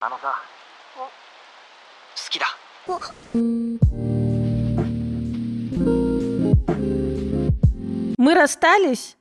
あのさ好きだ Мы расстались,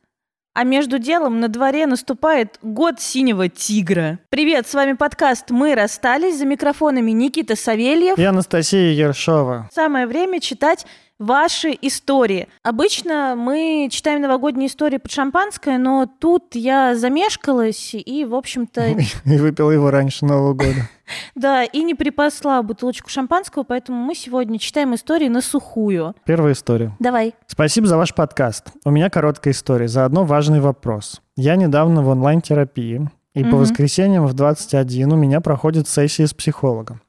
а между делом на дворе наступает год синего тигра. Привет, с вами подкаст «Мы расстались». За микрофонами Никита Савельев. И Анастасия Ершова. Самое время читать ваши истории. Обычно мы читаем новогодние истории под шампанское, но тут я замешкалась и, в общем-то... И выпила его раньше Нового года. Да, и не припасла бутылочку шампанского, поэтому мы сегодня читаем истории на сухую. Первая история. Давай. Спасибо за ваш подкаст. У меня короткая история, заодно важный вопрос. Я недавно в онлайн-терапии, и по Мгм. воскресеньям в 21 у меня проходит сессия с психологом.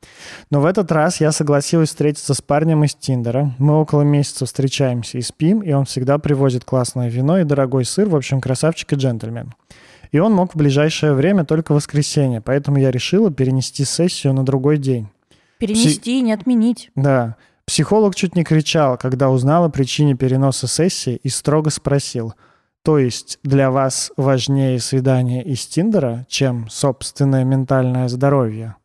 Но в этот раз я согласилась встретиться с парнем из Тиндера. Мы около месяца встречаемся и спим, и он всегда привозит классное вино и дорогой сыр, в общем, красавчик и джентльмен. И он мог в ближайшее время только воскресенье, поэтому я решила перенести сессию на другой день. Перенести, не отменить. Да. Психолог чуть не кричал, когда узнал о причине переноса сессии и строго спросил, то есть для вас важнее свидание из Тиндера, чем собственное ментальное здоровье?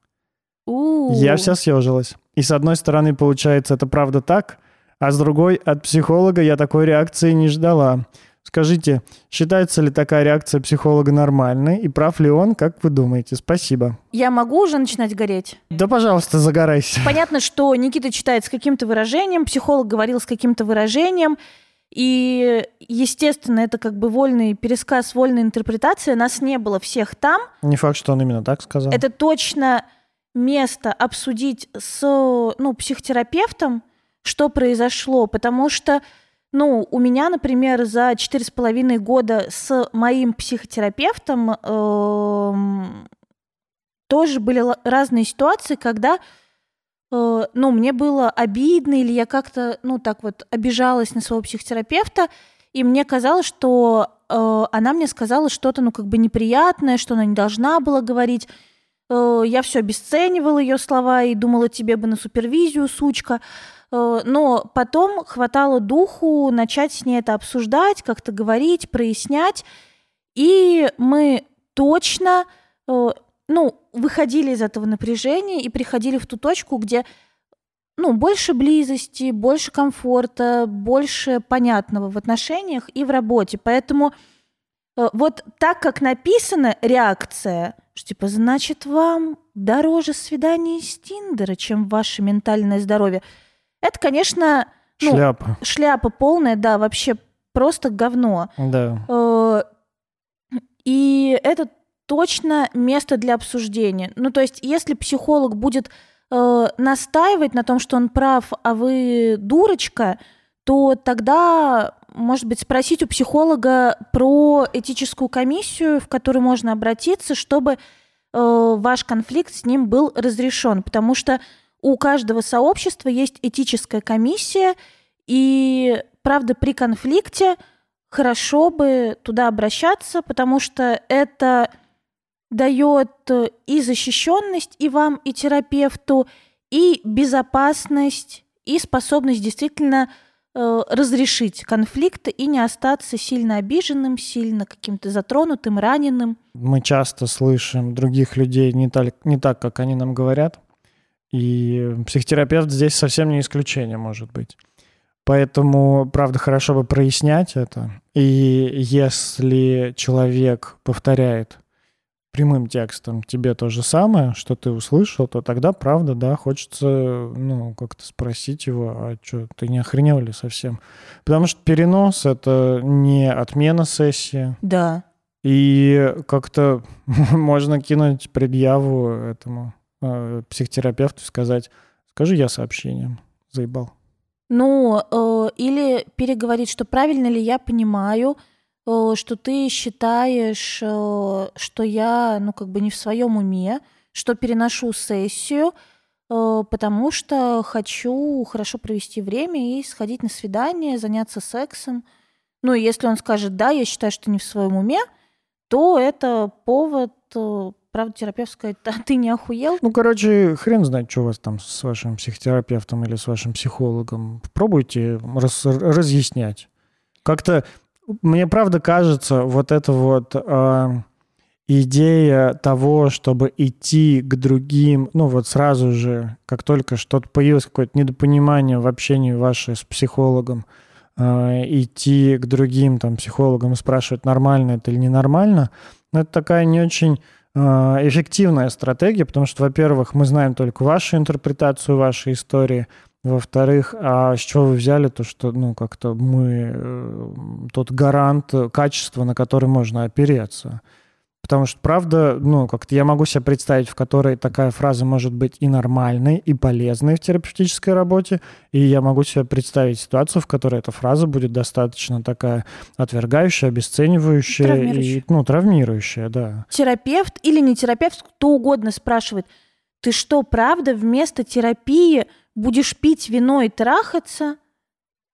У. Я вся съежилась. И с одной стороны, получается, это правда так, а с другой, от психолога я такой реакции не ждала. Скажите, считается ли такая реакция психолога нормальной, и прав ли он, как вы думаете? Спасибо. Я могу уже начинать гореть? Да, пожалуйста, загорайся. Понятно, что Никита читает с каким-то выражением, психолог говорил с каким-то выражением, и, естественно, это как бы вольный пересказ, вольная интерпретация. Нас не было всех там. Не факт, что он именно так сказал. Это точно место обсудить с ну, психотерапевтом, что произошло, потому что ну, у меня, например, за четыре с половиной года с моим психотерапевтом эм, тоже были разные ситуации, когда э, ну, мне было обидно, или я как-то, ну, так вот обижалась на своего психотерапевта, и мне казалось, что э, она мне сказала что-то, ну, как бы неприятное, что она не должна была говорить. Э, я все обесценивала ее слова и думала, тебе бы на супервизию, сучка. Э, но потом хватало духу начать с ней это обсуждать, как-то говорить, прояснять. И мы точно, э, ну, выходили из этого напряжения и приходили в ту точку, где ну, больше близости, больше комфорта, больше понятного в отношениях и в работе. Поэтому э, вот так, как написана реакция, что типа, значит, вам дороже свидание с Тиндера, чем ваше ментальное здоровье, это, конечно, ну, Шляпа. шляпа полная, да, вообще просто говно. Да. Э, И это точно место для обсуждения. Ну, то есть, если психолог будет э, настаивать на том, что он прав, а вы дурочка, то тогда, может быть, спросить у психолога про этическую комиссию, в которую можно обратиться, чтобы э, ваш конфликт с ним был разрешен. Потому что у каждого сообщества есть этическая комиссия, и, правда, при конфликте хорошо бы туда обращаться, потому что это дает э, и защищенность и вам, и терапевту, и безопасность, и способность действительно э, разрешить конфликт и не остаться сильно обиженным, сильно каким-то затронутым, раненым. Мы часто слышим других людей не так, не так, как они нам говорят. И психотерапевт здесь совсем не исключение, может быть. Поэтому, правда, хорошо бы прояснять это. И если человек повторяет прямым текстом тебе то же самое, что ты услышал, то тогда, правда, да, хочется, ну, как-то спросить его, а что, ты не охренел ли совсем? Потому что перенос — это не отмена сессии, Да. и как-то можно кинуть предъяву этому э, психотерапевту и сказать, скажи я сообщением, заебал. Ну, э, или переговорить, что правильно ли я понимаю, что ты считаешь, э, что я, ну, как бы не в своем уме, что переношу сессию, э, потому что хочу хорошо провести время и сходить на свидание, заняться сексом. Ну, если он скажет, да, я считаю, что не в своем уме, то это повод, э, правда, терапевт сказать, а ты не охуел? Ну, короче, хрен знает, что у вас там с вашим психотерапевтом или с вашим психологом. Пробуйте раз- разъяснять. Как-то мне правда кажется, вот это вот а, идея того, чтобы идти к другим, ну вот сразу же, как только что-то появилось, какое-то недопонимание в общении ваше с психологом, э, идти к другим там психологам и спрашивать, нормально это или ненормально, ну, это такая не очень э, эффективная стратегия, потому что, во-первых, мы знаем только вашу интерпретацию вашей истории, во-вторых, а с чего вы взяли то, что, ну, как-то мы э, тот гарант качества, на который можно опереться? Потому что, правда, ну, как-то я могу себе представить, в которой такая фраза может быть и нормальной, и полезной в терапевтической работе, и я могу себе представить ситуацию, в которой эта фраза будет достаточно такая отвергающая, обесценивающая Травмирующая. и, ну, травмирующая, да. Терапевт или не терапевт, кто угодно спрашивает, ты что, правда, вместо терапии будешь пить вино и трахаться?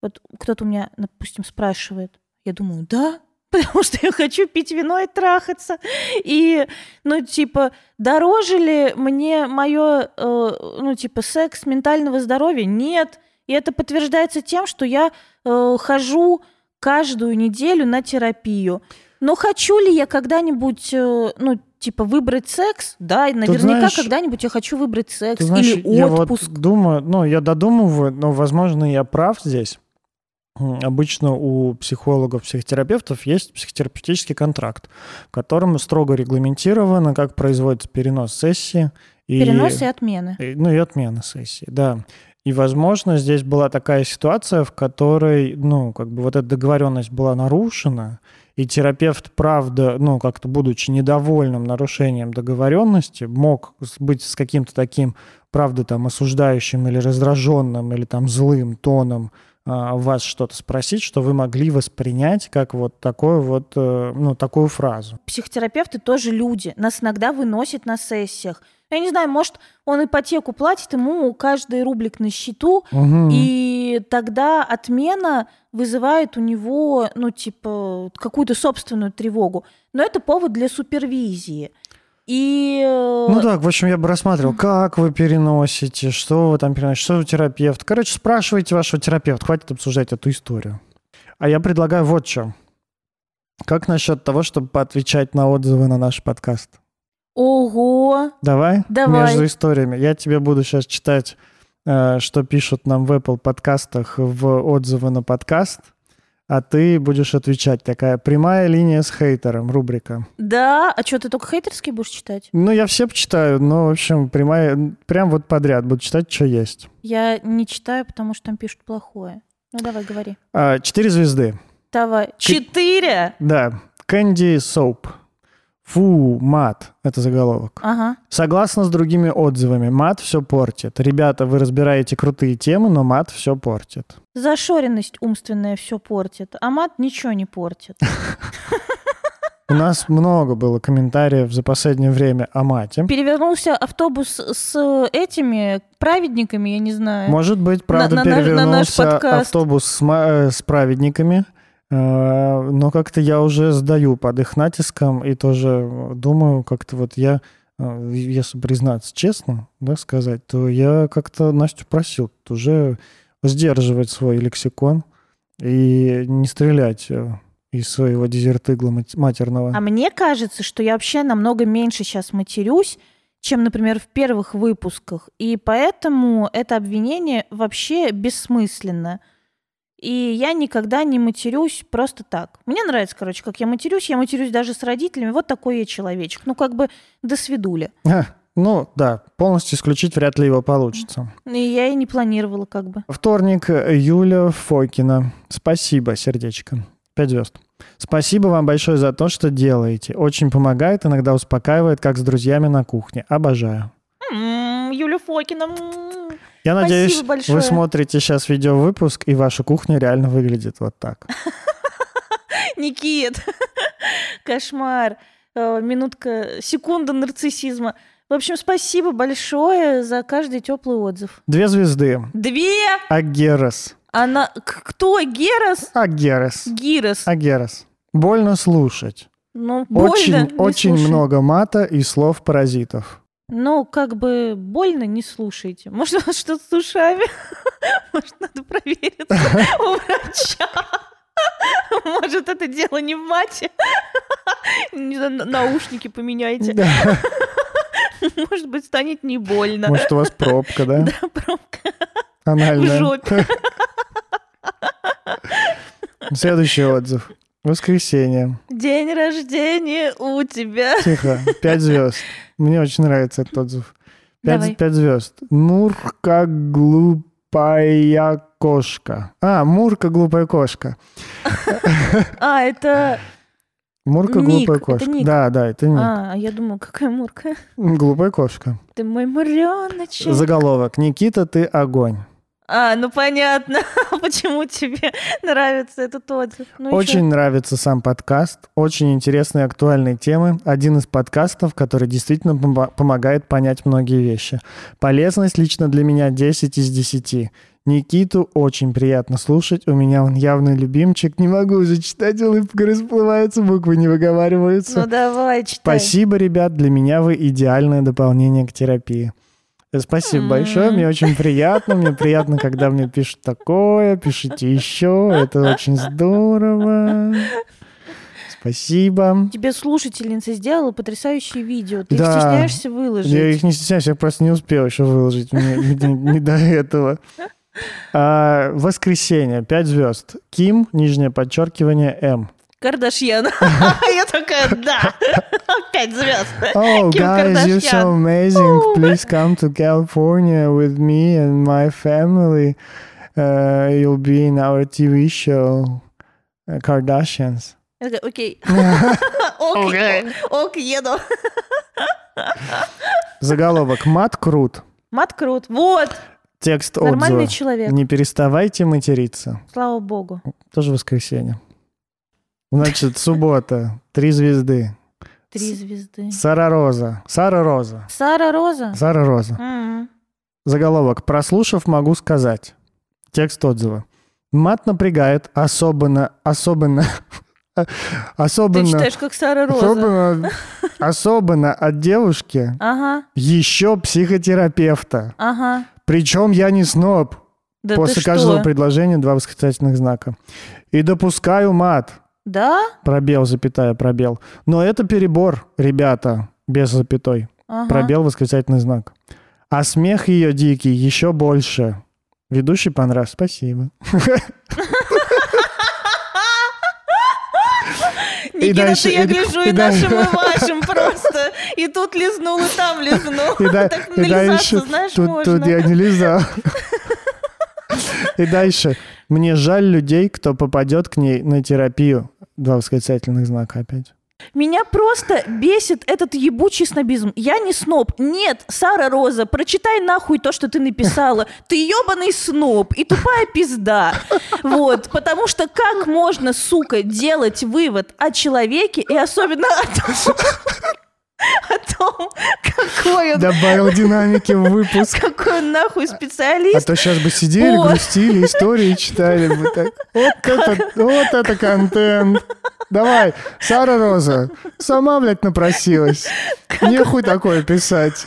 Вот кто-то у меня, допустим, спрашивает. Я думаю, да, потому что я хочу пить вино и трахаться. И, ну, типа, дороже ли мне мое, э, ну, типа, секс ментального здоровья? Нет. И это подтверждается тем, что я э, хожу каждую неделю на терапию. Но хочу ли я когда-нибудь, э, ну, типа, выбрать секс? Да, и наверняка знаешь, когда-нибудь я хочу выбрать секс знаешь, или я отпуск. вот думаю, ну, я додумываю, но, возможно, я прав здесь. Обычно у психологов, психотерапевтов есть психотерапевтический контракт, в котором строго регламентировано, как производится перенос сессии. И, Перенос и отмены. и- ну и отмена сессии, да. И, возможно, здесь была такая ситуация, в которой, ну, как бы вот эта договоренность была нарушена, и терапевт, правда, ну, как-то будучи недовольным нарушением договоренности, мог быть с каким-то таким, правда, там, осуждающим или раздраженным, или там злым тоном вас что-то спросить, что вы могли воспринять как вот такое вот, э, ну, такую фразу. Психотерапевты тоже люди. Нас иногда выносят на сессиях. Я не знаю, может, он ипотеку платит, ему каждый рублик на счету, Мгм. и тогда отмена вызывает у него, ну, типа, какую-то собственную тревогу. Но это повод для супервизии. И... э, Ну так, в общем, я бы рассматривал, как вы переносите, что вы там переносите, что вы терапевт. Короче, спрашивайте вашего терапевта, хватит обсуждать эту историю. А я предлагаю вот что. Как насчет того, чтобы поотвечать на отзывы на наш подкаст? Ого! Давай? Давай. Между историями. Я тебе буду сейчас читать, э, что пишут нам в Apple подкастах в отзывы на подкаст, а ты будешь отвечать. Такая прямая линия с хейтером, рубрика. Да, а что, ты только хейтерские будешь читать? Ну, я все почитаю, но, в общем, прямая, прям вот подряд буду читать, что есть. Я не читаю, потому что там пишут плохое. Ну, давай, говори. А, Четыре звезды. Давай. Четыре? Да. Кэнди Соуп. Фу, мат. Это заголовок. Ага. Согласно с другими отзывами, мат все портит. Ребята, вы разбираете крутые темы, но мат все портит. Зашоренность умственная все портит, а мат ничего не портит. У нас много было комментариев за последнее время о мате. Перевернулся автобус с этими праведниками, я не знаю. Может быть, правда, на на наш перевернулся подкаст. автобус с, э, с праведниками, но как-то я уже сдаю под их натиском и тоже думаю, как-то вот я, э, если признаться честно, да, сказать, то я как-то Настю просил уже сдерживать свой лексикон и не стрелять э, из своего дезертыгла мат- матерного. А мне кажется, что я вообще намного меньше сейчас матерюсь, чем, например, в первых выпусках. И поэтому это обвинение вообще бессмысленно. И я никогда не матерюсь просто так. Мне нравится, короче, как я матерюсь. Я матерюсь даже с родителями. Вот такой я человечек. Ну, как бы до свидули. А, ну да, полностью исключить вряд ли его получится. И я и не планировала как бы. Вторник, Юля Фокина. Спасибо, сердечко. Пять звезд. Спасибо вам большое за то, что делаете. Очень помогает, иногда успокаивает, как с друзьями на кухне. Обожаю. М, Юля Фокина. м. Я Спасибо надеюсь, большое. вы смотрите сейчас видеовыпуск, и ваша кухня реально выглядит вот так. Никит, кошмар. Э, Минутка, секунда нарциссизма. В общем, спасибо большое за каждый теплый отзыв. Две звезды. Две! Агерас. Она... Кто? Герас? Агерас. Гирос. Агерас. Больно слушать. Ну, больно. Очень, очень слушай. много мата и слов паразитов. Ну, как бы больно не слушайте. Может, у вас что-то с ушами? Может, надо провериться у врача. Может, это дело не в мате? Наушники поменяйте. Может быть, станет не больно. Может, у вас пробка, да? Да, пробка в Анальная. жопе. Следующий отзыв. Воскресенье. День рождения у тебя. Тихо. Пять звезд. Мне очень нравится этот отзыв. Пять, пять звезд. Мурка глупая кошка. А, Мурка глупая кошка. А, это... Мурка Ник, глупая кошка. ник. Да, да, это ник. А, я думаю, какая мурка. Глупая кошка. Ты мой муреночек. Заголовок. Никита, ты огонь. А, ну понятно, почему тебе нравится этот отзыв. Ну Очень нравится сам подкаст. Очень интересные актуальные темы. Один из подкастов, который действительно помо- помогает понять многие вещи. Полезность лично для меня 10 из 10. Никиту очень приятно слушать. У меня он явный любимчик. Не могу уже читать, улыбка расплывается, буквы не выговариваются. Ну давай, читай. Спасибо, ребят. Для меня вы идеальное дополнение к терапии. Спасибо большое, мне очень приятно. Мне приятно, когда мне пишут такое, пишите еще. Это очень здорово. Спасибо. Тебе слушательница сделала потрясающее видео. Ты их Да. стесняешься выложить. Я их не стесняюсь, я просто не успел еще выложить. Мне не, не- не до этого. А, воскресенье, 5 звезд. Ким, нижнее подчеркивание, М. Кардашьян. Я такая, да. Пять звезд. Oh, Kim guys, you're so amazing. Please come to California with me and my family. Uh, you'll be in our TV show, uh, Kardashians. Я такая, окей. Ок, ок, еду. Заголовок «Мат крут». Мат крут. Вот, Текст нормальный отзыва. человек. Не переставайте материться. Слава богу. Тоже воскресенье. Значит, суббота. Три звезды. Три звезды. Сара Роза. Сара Роза. Сара Роза. Сара Роза. Заголовок. Прослушав, могу сказать. Текст отзыва. Мат напрягает, особенно, особенно, Ты особенно, читаешь, как Сара Роза. особенно, особенно от девушки, Ага, еще психотерапевта. ага. Причем я не сноб. Да После ты каждого что? предложения два восклицательных знака. И допускаю мат. Да? Пробел, запятая, пробел. Но это перебор, ребята, без запятой. Ага. Пробел, восклицательный знак. А смех ее дикий еще больше. Ведущий понравился. Спасибо. Никита, дальше- ты я и гляжу и и нашим, и вашим просто. И тут лизнул, и там лизнул. И, да- Так и нализаться, дальше... знаешь, Тут, можно. тут я не лизал. И дальше. Мне жаль людей, кто попадет к ней на терапию. Два восклицательных знака опять. Меня просто бесит этот ебучий снобизм. Я не сноб. Нет, Сара Роза, прочитай нахуй то, что ты написала. Ты ебаный сноб и тупая пизда. Вот, потому что как можно, сука, делать вывод о человеке и особенно о том, о том, какой он, Добавил динамики в выпуск. какой он нахуй А специалист. то сейчас бы сидели, грустили, истории читали бы так. Вот это, вот это контент. Давай, Сара Роза, сама, блядь, напросилась. Нехуй такое писать.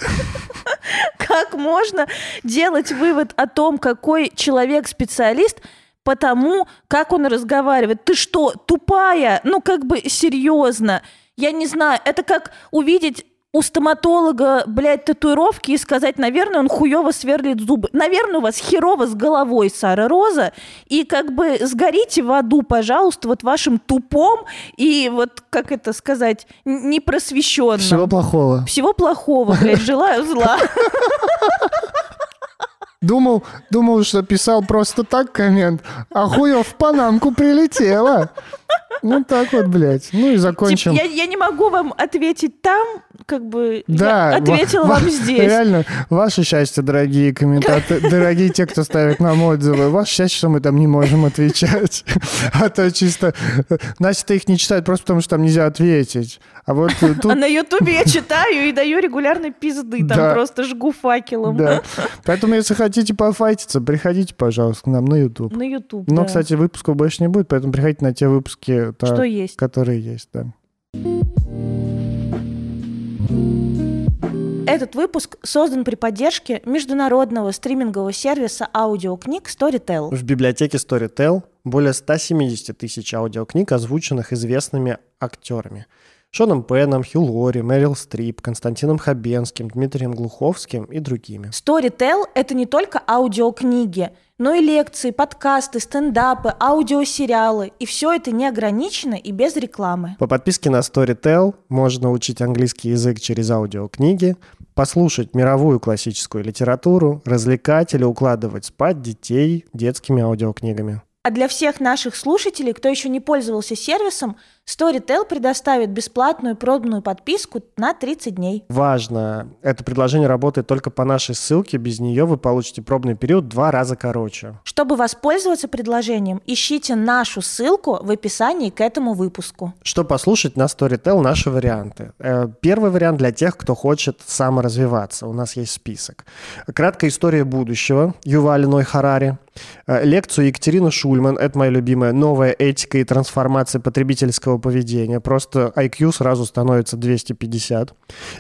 Как можно делать вывод о том, какой человек специалист, потому как он разговаривает? Ты что, тупая? Ну, как бы серьезно. Я не знаю, это как увидеть у стоматолога, блядь, татуировки и сказать, наверное, он хуево сверлит зубы. Наверное, у вас херово с головой, Сара Роза. И как бы сгорите в аду, пожалуйста, вот вашим тупом и вот, как это сказать, непросвещенным. Всего плохого. Всего плохого, блядь, желаю зла. Думал, думал, что писал просто так коммент, а хуё в Панамку прилетело. Ну так вот, блядь. Ну и Типа, закончим. я, я не могу вам ответить там, как бы Да, я ответила ва- вам ва- здесь. Реально, ваше счастье, дорогие комментаторы, дорогие те, кто ставит нам отзывы. Ваше счастье, что мы там не можем отвечать. А то чисто... Настя их не читает просто потому, что там нельзя ответить. А вот тут... А на Ютубе я читаю и даю регулярно пизды, там Да. просто жгу факелом. Да. Поэтому, если хотите пофайтиться, приходите, пожалуйста, к нам на YouTube. На Ютуб, Но, да. кстати, выпусков больше не будет, поэтому приходите на те выпуски, та- Что есть? которые есть, да. Этот выпуск создан при поддержке международного стримингового сервиса аудиокниг Storytel. В библиотеке Storytel более 170 тысяч аудиокниг, озвученных известными актерами. Шоном Пеном, Хью Лори, Мэрил Стрип, Константином Хабенским, Дмитрием Глуховским и другими. Storytel — это не только аудиокниги, но и лекции, подкасты, стендапы, аудиосериалы. И все это не ограничено и без рекламы. По подписке на Storytel можно учить английский язык через аудиокниги, послушать мировую классическую литературу, развлекать или укладывать спать детей детскими аудиокнигами. А для всех наших слушателей, кто еще не пользовался сервисом, Storytel предоставит бесплатную пробную подписку на 30 дней. Важно, это предложение работает только по нашей ссылке, без нее вы получите пробный период два раза короче. Чтобы воспользоваться предложением, ищите нашу ссылку в описании к этому выпуску. Что послушать на Storytel наши варианты. Э, Первый вариант для тех, кто хочет саморазвиваться. У нас есть список. Краткая история будущего Ювали Ной Харари. Э, Лекцию Екатерины Шульман, это моя любимая, новая этика и трансформация потребительского поведения. Просто IQ сразу становится 250.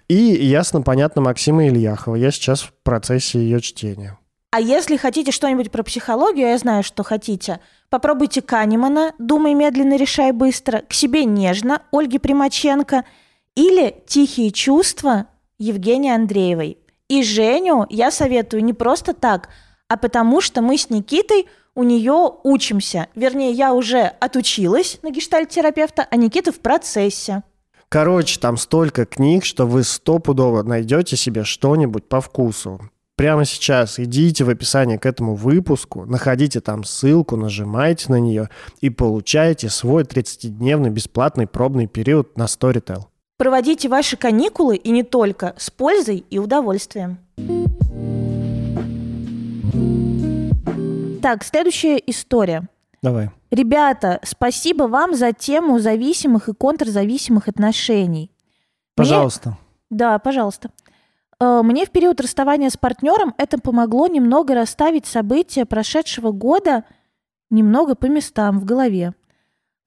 И ясно, понятно Максима Ильяхова. Я сейчас в процессе ее чтения. А если хотите что-нибудь про психологию, я знаю, что хотите, попробуйте Канемана «Думай медленно, решай быстро», «К себе нежно» Ольги Примаченко или «Тихие чувства» Евгении Андреевой. И Женю я советую не просто так, а потому что мы с Никитой у нее учимся. Вернее, я уже отучилась на гештальт-терапевта, а Никита в процессе. Короче, там столько книг, что вы стопудово найдете себе что-нибудь по вкусу. Прямо сейчас идите в описание к этому выпуску, находите там ссылку, нажимайте на нее и получаете свой 30-дневный бесплатный пробный период на Storytel. Проводите ваши каникулы и не только с пользой и удовольствием. Так, следующая история. Давай. Ребята, спасибо вам за тему зависимых и контрзависимых отношений. Пожалуйста. Да, пожалуйста. Э, Мне в период расставания с партнером это помогло немного расставить события прошедшего года немного по местам в голове,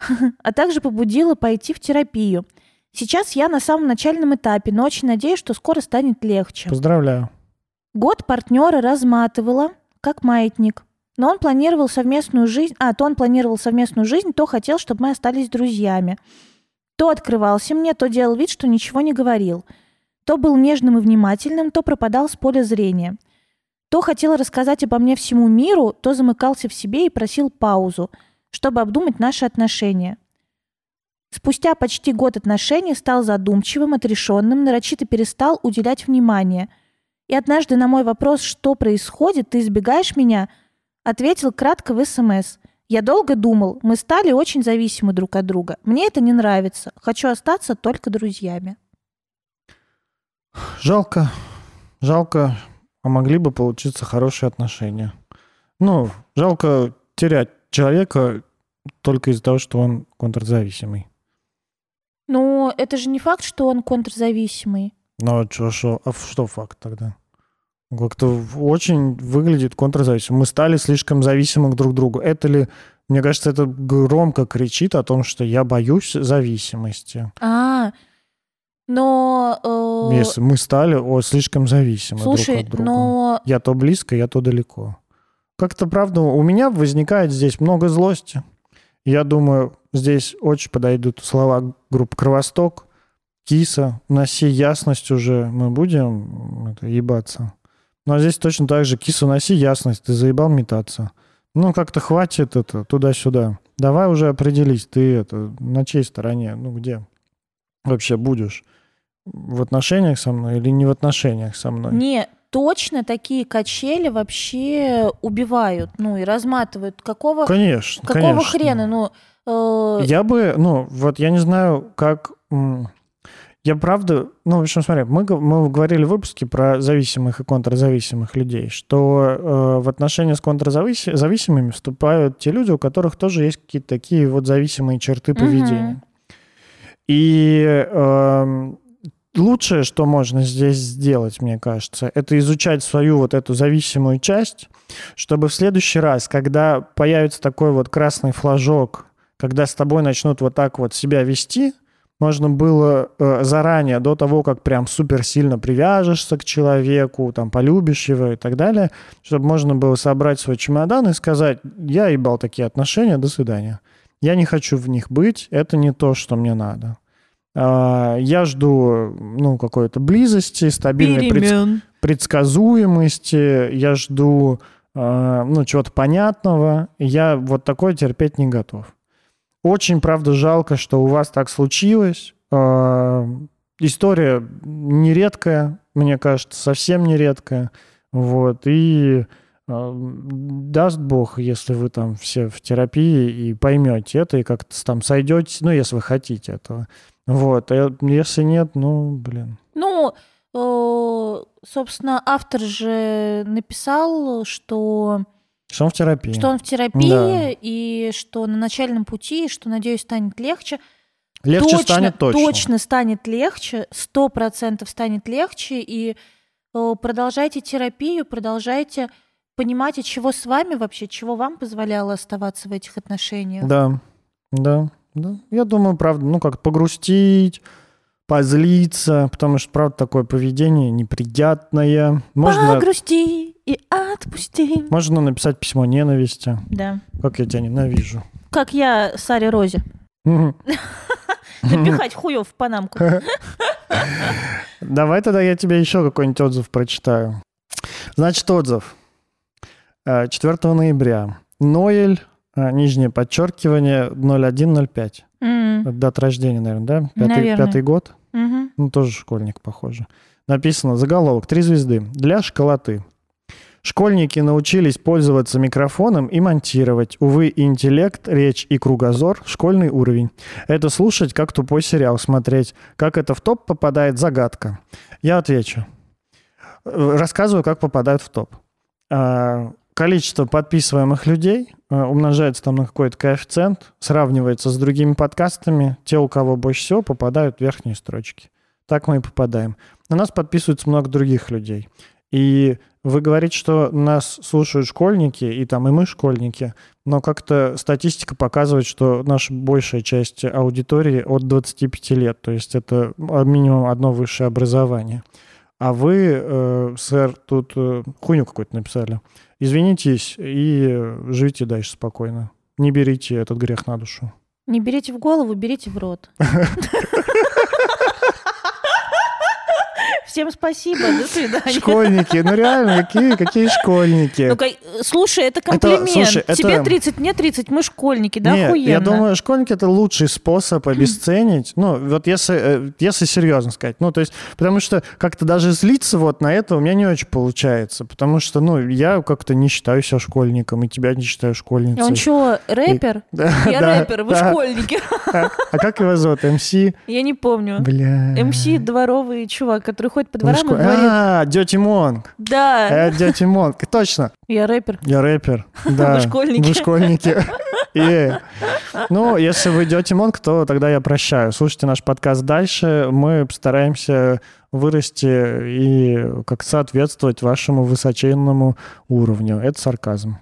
а также побудило пойти в терапию. Сейчас я на самом начальном этапе, но очень надеюсь, что скоро станет легче. Поздравляю. Год партнера разматывала, как маятник. Но он планировал совместную жизнь... А, то он планировал совместную жизнь, то хотел, чтобы мы остались друзьями. То открывался мне, то делал вид, что ничего не говорил. То был нежным и внимательным, то пропадал с поля зрения. То хотел рассказать обо мне всему миру, то замыкался в себе и просил паузу, чтобы обдумать наши отношения. Спустя почти год отношений стал задумчивым, отрешенным, нарочито перестал уделять внимание. И однажды на мой вопрос, что происходит, ты избегаешь меня, ответил кратко в СМС. Я долго думал, мы стали очень зависимы друг от друга. Мне это не нравится. Хочу остаться только друзьями. Жалко. Жалко. А могли бы получиться хорошие отношения. Ну, жалко терять человека только из-за того, что он контрзависимый. Но это же не факт, что он контрзависимый. Ну, а чё, шо- а что факт тогда? Как-то очень выглядит контрзависимым. Мы стали слишком зависимы друг к другу. Это ли, мне кажется, это громко кричит о том, что я боюсь зависимости. А, но... э, Если мы стали о, слишком зависимы слушай, друг от друга. но Я то близко, я то далеко. Как-то, правда, у меня возникает здесь много злости. Я думаю, здесь очень подойдут слова группы «Кровосток», «Киса». Уноси ясность уже, мы будем это, ебаться. Ну, а здесь точно так же «Киса, уноси ясность, ты заебал метаться». Ну, как-то хватит это, туда-сюда. Давай уже определись, ты это, на чьей стороне, ну, где вообще будешь? В отношениях со мной или не в отношениях со мной? не точно такие качели вообще убивают, ну и разматывают. Какого, Конечно, какого конечно. хрена? Ну, э, Я бы, ну, вот я не знаю, как... м, Я правда... Ну, в общем, смотри, мы, мы говорили в выпуске про зависимых и контрзависимых людей, что э, в отношения с контрзависимыми вступают те люди, у которых тоже есть какие-то такие вот зависимые черты поведения. И эм, лучшее, что можно здесь сделать, мне кажется, это изучать свою вот эту зависимую часть, чтобы в следующий раз, когда появится такой вот красный флажок, когда с тобой начнут вот так вот себя вести, можно было э, заранее, до того, как прям супер сильно привяжешься к человеку, там, полюбишь его и так далее, чтобы можно было собрать свой чемодан и сказать, я ебал такие отношения, до свидания. Я не хочу в них быть, это не то, что мне надо. А, я жду, ну, какой-то близости, стабильной пред- предсказуемости, я жду, а, ну, чего-то понятного. Я вот такое терпеть не готов. Очень, правда, жалко, что у вас так случилось. А, история нередкая, мне кажется, совсем нередкая. Вот. И а, даст Бог, если вы там все в терапии и поймете это, и как-то там сойдете, ну, если вы хотите этого. Вот. А если нет, ну, блин. Ну, собственно, автор же написал, что что он в терапии. Что он в терапии, да. и что на начальном пути, и что, надеюсь, станет легче. Легче точно, станет точно. Точно станет легче, сто процентов станет легче, и продолжайте терапию, продолжайте понимать, от чего с вами вообще, чего вам позволяло оставаться в этих отношениях. Да, да, да. Я думаю, правда, ну как погрустить, позлиться, потому что, правда, такое поведение неприятное. Можно... Погрусти и отпусти. Можно написать письмо ненависти. Да. Как я тебя ненавижу. Как я Саре Розе. Напихать хуев в панамку. Давай тогда я тебе еще какой-нибудь отзыв прочитаю. Значит, отзыв. 4 э, ноября. Ноэль, э, нижнее подчеркивание, 0105. Mm. Дата рождения, наверное, да? Пятый, наверное. пятый год? Угу. Ну, тоже школьник, похоже. Написано заголовок «Три звезды» для школоты. Школьники научились пользоваться микрофоном и монтировать. Увы, интеллект, речь и кругозор – школьный уровень. Это слушать, как тупой сериал смотреть. Как это в топ попадает – загадка. Я отвечу. Рассказываю, как попадают в топ. А, количество подписываемых людей а, умножается там на какой-то коэффициент, сравнивается с другими подкастами. Те, у кого больше всего, попадают в верхние строчки. Так мы и попадаем. На нас подписывается много других людей. И вы говорите, что нас слушают школьники, и там и мы школьники, но как-то статистика показывает, что наша большая часть аудитории от 25 лет, то есть это минимум одно высшее образование. А вы, э, сэр, тут э, хуйню какую-то написали. Извинитесь и живите дальше спокойно. Не берите этот грех на душу. Не берите в голову, берите в рот. Всем спасибо, до свидания. Школьники, ну реально, какие, какие школьники? Ну, слушай, это комплимент. Это, слушай, это... Тебе 30, мне 30, мы школьники, да, Нет, охуенно. я думаю, школьники — это лучший способ обесценить. Ну, вот если, э, если серьезно сказать. Ну, то есть, потому что как-то даже злиться вот на это у меня не очень получается. Потому что, ну, я как-то не считаю себя школьником, и тебя не считаю школьницей. Он что, рэпер? И... Я да, рэпер, вы да. школьники. А, а как его зовут? MC? Я не помню. Бля. MC дворовый чувак, который ходит по дворам и говорит... А, Дети Монг. Да. Это Дети Монг, точно. Я рэпер. Я рэпер, да. Вы школьники. Вы школьники. И, ну, если вы идете Монг, то тогда я прощаю. Слушайте наш подкаст дальше. Мы постараемся вырасти и как соответствовать вашему высоченному уровню. Это сарказм.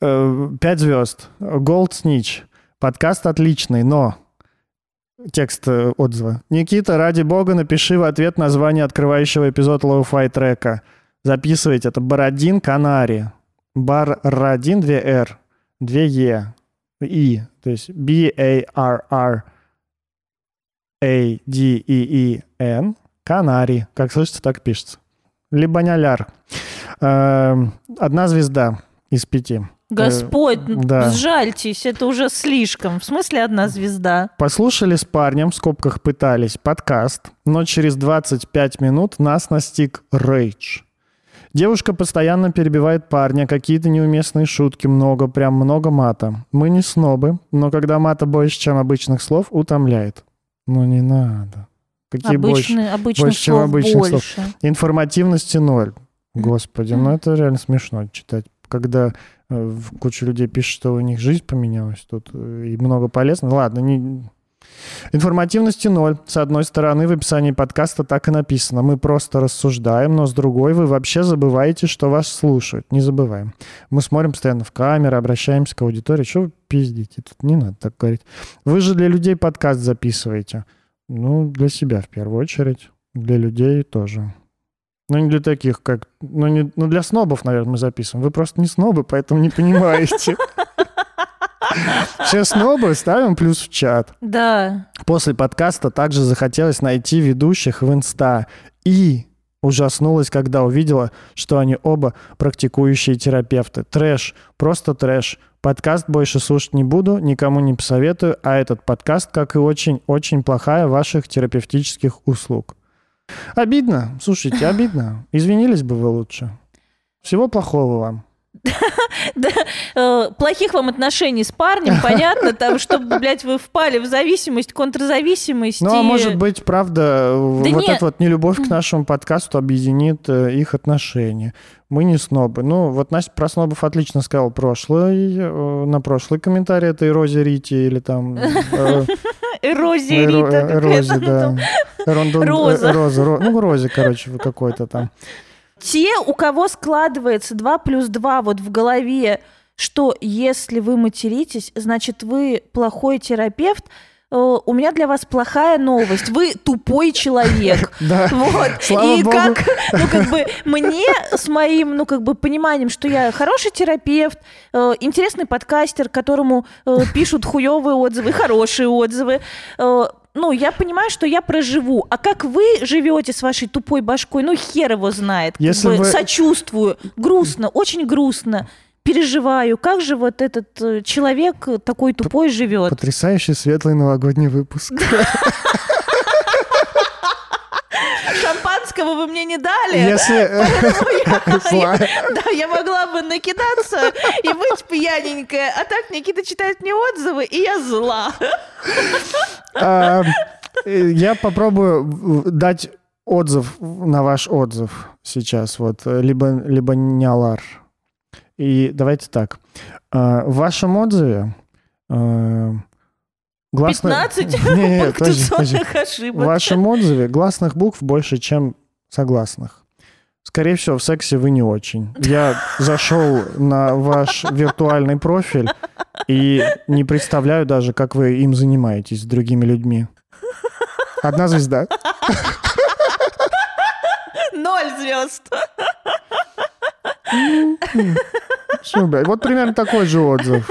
Э, пять звезд. Gold Snitch. Подкаст отличный, но текст э, отзыва. Никита, ради бога, напиши в ответ название открывающего эпизод lo-fi трека. Записывайте. Это Barradeen Canary. Barradeen 2 R, 2 E, И. То есть B-A-R-R-A-D-E-E-N. Канари. Как слышится, так пишется. Либо няляр. Эм, одна звезда из пяти. Господь, э, да. сжальтесь, это уже слишком. В смысле одна звезда? Послушали с парнем, в скобках пытались, подкаст, но через 25 минут нас настиг рейдж. Девушка постоянно перебивает парня, какие-то неуместные шутки, много, прям много мата. Мы не снобы, но когда мата больше, чем обычных слов, утомляет. Ну не надо. Какие Обычные, больше? больше, чем обычных больше. слов. Информативности ноль. Господи, ну это реально смешно читать. Когда Э, куча людей пишет, что у них жизнь поменялась тут, э, и много полезного. Ладно, не... Информативности ноль. С одной стороны, в описании подкаста так и написано. Мы просто рассуждаем, но с другой вы вообще забываете, что вас слушают. Не забываем. Мы смотрим постоянно в камеры, обращаемся к аудитории. Что вы пиздите? Тут не надо так говорить. Вы же для людей подкаст записываете. Ну, для себя в первую очередь, для людей тоже. Ну, не для таких, как... Ну, не, ну, для снобов, наверное, мы записываем. Вы просто не снобы, поэтому не понимаете. Все снобы ставим плюс в чат. Да. После подкаста также захотелось найти ведущих в инста. И ужаснулась, когда увидела, что они оба практикующие терапевты. Трэш, просто трэш. Подкаст больше слушать не буду, никому не посоветую, а этот подкаст, как и очень-очень плохая ваших терапевтических услуг. Обидно, слушайте, обидно. Извинились бы вы лучше. Всего плохого вам. Э, плохих вам отношений с парнем, понятно, там, чтобы, блядь, вы впали в зависимость, контрзависимость. Ну, а может быть, правда, вот эта вот нелюбовь к нашему подкасту объединит э, их отношения. Мы не снобы. Ну, вот Настя про снобов отлично сказала прошлый, э, на прошлый комментарий этой Розе Рити или там... Эрозия Эро- Рита э, какая-то да. Роза. Роза, Ро- ну, Розе, короче, какой-то там. Те, у кого складывается 2 плюс 2 вот в голове, что если вы материтесь, значит, вы плохой терапевт, э, у меня для вас плохая новость. Вы тупой человек. Да. Вот. Слава и богу. как, ну, как бы, мне с моим, ну, как бы, пониманием, что я хороший терапевт, э, интересный подкастер, которому э, пишут хуевые отзывы, хорошие отзывы, э, ну, я понимаю, что я проживу. А как вы живете с вашей тупой башкой, ну, хер его знает. Если бы вы- Сочувствую. Грустно, очень грустно. Переживаю, как же вот этот э, человек такой тупой живет. Потрясающий светлый новогодний выпуск. Шампанского вы мне не дали. Если... э, Зла. Да, я могла бы накидаться и быть пьяненькая, а так Никита читает мне отзывы, и я зла. А, Я попробую дать отзыв на ваш отзыв сейчас, вот, э, либо, либо нялар. И давайте так. А, В вашем отзыве э, гласно- 15 Не, не, подожди, подожди. пунктуационных В ошибок. вашем отзыве гласных букв больше, чем согласных. Скорее всего, в сексе вы не очень. Я зашел на ваш виртуальный профиль и не представляю даже, как вы им занимаетесь с другими людьми. Одна звезда. Ноль звезд. Что, блядь, вот примерно такой же отзыв.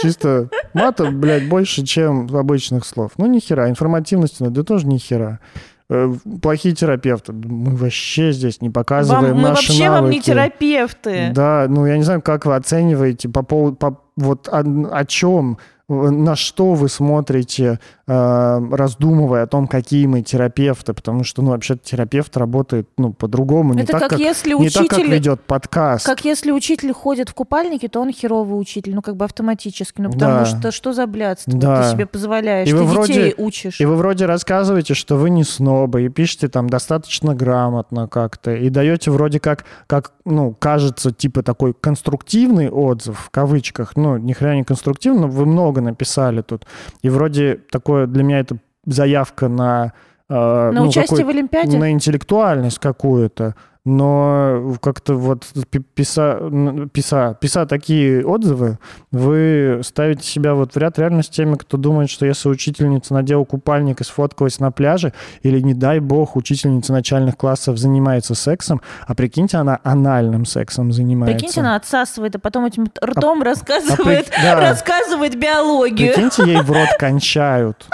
Чисто мата, блядь, больше, чем обычных слов. Ну, ни хера. Информативности, да тоже ни хера. Э, Плохие терапевты. Мы вообще здесь не показываем Вам- мы наши вообще вам не навыки. терапевты. Да, ну я не знаю, как вы оцениваете по поводу, по, вот о, о чем, на что вы смотрите, э, раздумывая о том, какие мы терапевты, потому что, ну, вообще терапевт работает, ну, по-другому, не Это так, как, как, если не так, как учитель... ведет подкаст. Как если учитель ходит в купальнике, то он херовый учитель, ну как бы автоматически, ну потому Да. что что за блядство Да. ты себе позволяешь, И ты вы вроде- детей учишь. И вы вроде рассказываете, что вы не снобы, и пишете там достаточно грамотно как-то, и даете вроде как, как, ну, кажется, типа такой конструктивный отзыв, в кавычках, ну, ни хрена не конструктивный, но вы много написали тут. И вроде такое, для меня это заявка на... э, На ну, участие в Олимпиаде? на интеллектуальность какую-то, но как-то вот пи- писа, писа, писа такие отзывы, вы ставите себя вот в ряд реально с теми, кто думает, что если учительница надела купальник и сфоткалась на пляже, или, не дай бог, учительница начальных классов занимается сексом, а прикиньте, она анальным сексом занимается. Прикиньте, она отсасывает, а потом этим ртом рассказывает, прик- да. рассказывает биологию. Прикиньте, ей в рот кончают.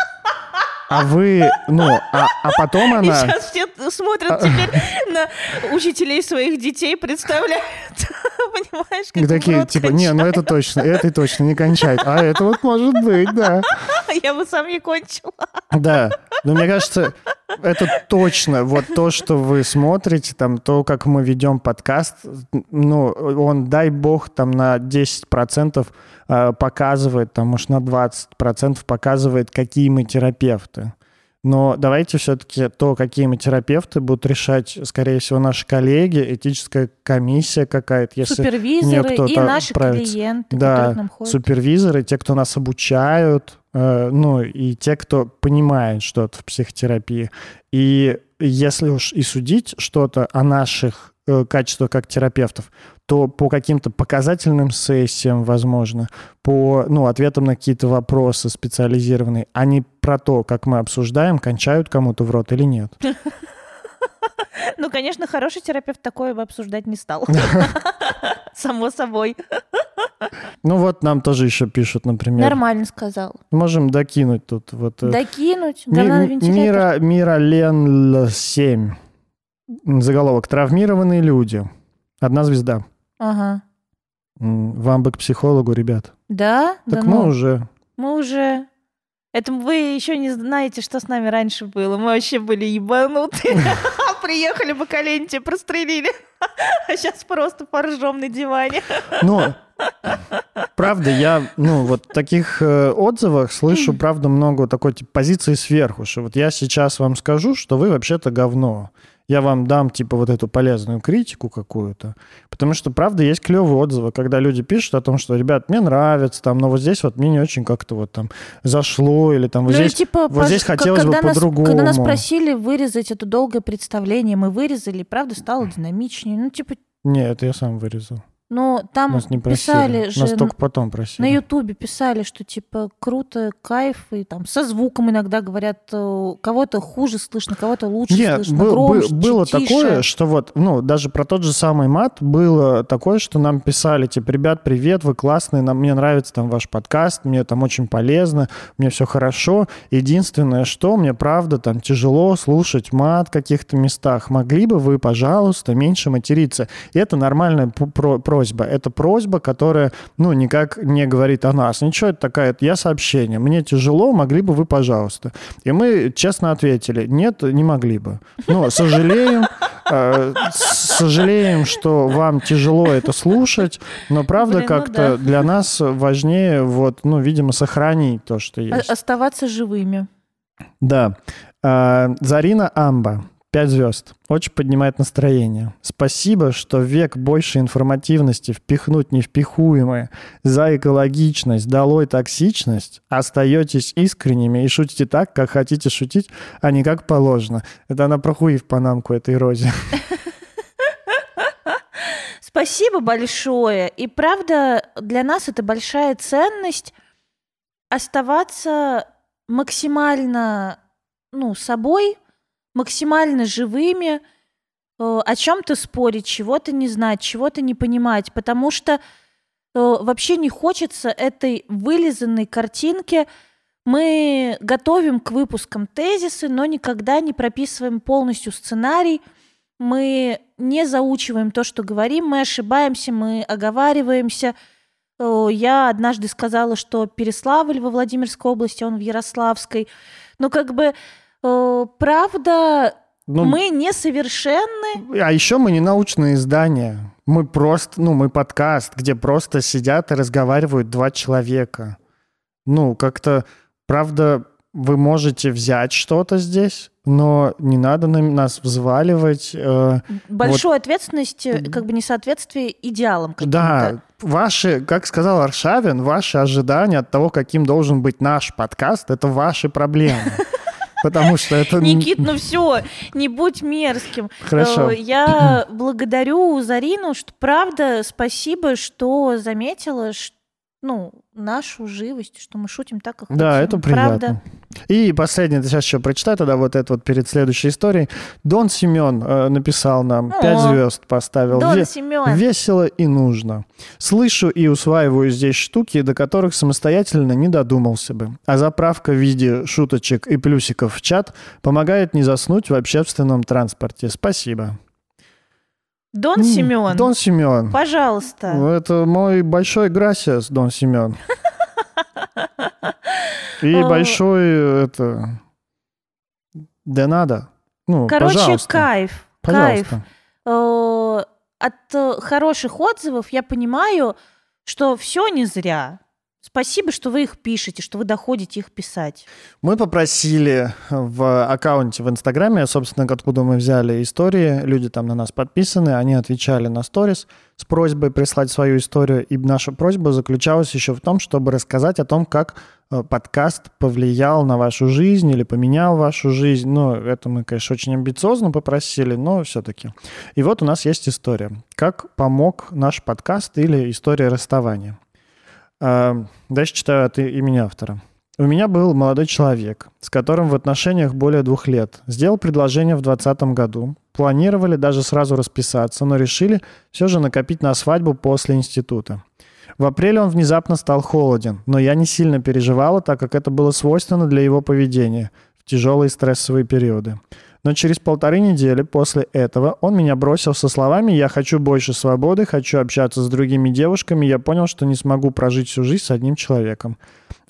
А вы, ну, а, а потом И она... сейчас все смотрят теперь на учителей своих детей, представляют. Понимаешь, как И такие, типа, не, ну это точно, это точно не кончает. А это вот может быть, да. Я бы сам не кончила. Да, но мне кажется, это точно вот то, что вы смотрите, там, то, как мы ведем подкаст, ну, он, дай бог, там на 10% э, показывает, там, может, на 20% показывает, какие мы терапевты. Но давайте все-таки то, какие мы терапевты, будут решать, скорее всего, наши коллеги, этическая комиссия какая-то, если Супервизоры и наши справится. клиенты, Да, нам ходят. супервизоры, те, кто нас обучают, э, ну и те, кто понимает что-то в психотерапии. И если уж и судить что-то о наших э, качества как терапевтов, то по каким-то показательным сессиям, возможно, по ну, ответам на какие-то вопросы специализированные, а не про то, как мы обсуждаем, кончают кому-то в рот или нет. Ну, конечно, хороший терапевт такое бы обсуждать не стал. Само собой. Ну вот нам тоже еще пишут, например. Нормально сказал. Можем докинуть тут вот. Докинуть. Мира, Мира Лен 7. Заголовок. Травмированные люди. Одна звезда. Ага. Вам бы к психологу, ребят. Да? Так да мы ну, уже. мы уже... Это вы еще не знаете, что с нами раньше было. Мы вообще были ебанутые. Приехали бы Каленте, прострелили. А сейчас просто поржем на диване. Но, правда, я, ну, вот в таких э, отзывах слышу, правда, много такой типа, позиции сверху, что вот я сейчас вам скажу, что вы вообще-то говно. Я вам дам, типа, вот эту полезную критику какую-то. Потому что, правда, есть клевые отзывы, когда люди пишут о том, что, ребят, мне нравится, там, но вот здесь вот мне не очень как-то вот там зашло, или там вот Ну здесь... типа, вот здесь хотелось бы по-другому. Когда нас просили вырезать это долгое представление, мы вырезали, правда, стало динамичнее. Ну, типа, Не, это я сам вырезал. Ну, там Нас не просили. писали же... Нас только потом просили. На Ютубе писали, что типа круто, кайф, и там со звуком иногда говорят, э, кого-то хуже слышно, кого-то лучше Нет, слышно, был- был- громче, было тише. такое, что вот, ну, даже про тот же самый мат было такое, что нам писали, типа, ребят, привет, вы классные, нам, мне нравится там ваш подкаст, мне там очень полезно, мне все хорошо. Единственное, что мне, правда, там тяжело слушать мат в каких-то местах. Могли бы вы, пожалуйста, меньше материться? И это нормальная п- про- просьба. Это просьба, которая, ну, никак не говорит о нас. Ничего, это такая, это я сообщение. Мне тяжело, могли бы вы, пожалуйста. И мы честно ответили, нет, не могли бы. Но сожалеем, э, сожалеем, что вам тяжело это слушать, но правда Блин, ну как-то да. для нас важнее, вот, ну, видимо, сохранить то, что есть. Оставаться живыми. Да. А, Зарина Амба. Пять звезд. Очень поднимает настроение. Спасибо, что век большей информативности впихнуть невпихуемое за экологичность, долой токсичность, остаетесь искренними и шутите так, как хотите шутить, а не как положено. Это она про хуи в панамку этой розе. Спасибо большое. И правда, для нас это большая ценность оставаться максимально ну, собой, максимально живыми, э, о чем-то спорить, чего-то не знать, чего-то не понимать, потому что э, вообще не хочется этой вылизанной картинки. Мы готовим к выпускам тезисы, но никогда не прописываем полностью сценарий. Мы не заучиваем то, что говорим, мы ошибаемся, мы оговариваемся. Э, Я однажды сказала, что Переславль во Владимирской области, он в Ярославской. Ну, как бы, правда, Ну, мы несовершенны. А еще мы не научное издание. Мы просто, ну, мы подкаст, где просто сидят и разговаривают два человека. Ну, как-то, правда, вы можете взять что-то здесь, но не надо на нас взваливать. э, Большую ответственность, э, как бы несоответствие идеалам да, ваши, как сказал Аршавин, ваши ожидания от того, каким должен быть наш подкаст, это ваши проблемы. Потому что это... Никит, ну все, не будь мерзким. Хорошо. Э, Я благодарю Зарину, что правда, спасибо, что заметила, ш- ну, нашу живость, что мы шутим так, как Да, хотим. это приятно. Правда. И последнее, сейчас еще прочитай тогда вот это вот перед следующей историей. Дон Семен э, написал нам, О, пять звезд поставил. Дон Ве- Семен. Весело и нужно. Слышу и усваиваю здесь штуки, до которых самостоятельно не додумался бы. А заправка в виде шуточек и плюсиков в чат помогает не заснуть в общественном транспорте. Спасибо. Дон М, Семен, Дон Семен. пожалуйста. Это мой большой грасиас, Дон Семен. И О. большой это... Да надо. Ну, Короче, пожалуйста. кайф. Кайф. Пожалуйста. Э, От э, хороших отзывов я понимаю, что все не зря. Спасибо, что вы их пишете, что вы доходите их писать. Мы попросили в аккаунте в Инстаграме, собственно, откуда мы взяли истории, люди там на нас подписаны, они отвечали на сторис с просьбой прислать свою историю, и наша просьба заключалась еще в том, чтобы рассказать о том, как э, подкаст повлиял на вашу жизнь или поменял вашу жизнь. Ну, это мы, конечно, очень амбициозно попросили, но все-таки. И вот у нас есть история. Как помог наш подкаст или история расставания. А, дальше читаю от имени автора. У меня был молодой человек, с которым в отношениях более двух лет. Сделал предложение в 2020 году. Планировали даже сразу расписаться, но решили все же накопить на свадьбу после института. В апреле он внезапно стал холоден, но я не сильно переживала, так как это было свойственно для его поведения в тяжелые стрессовые периоды. Но через полторы недели после этого он меня бросил со словами «Я хочу больше свободы, хочу общаться с другими девушками». Я понял, что не смогу прожить всю жизнь с одним человеком.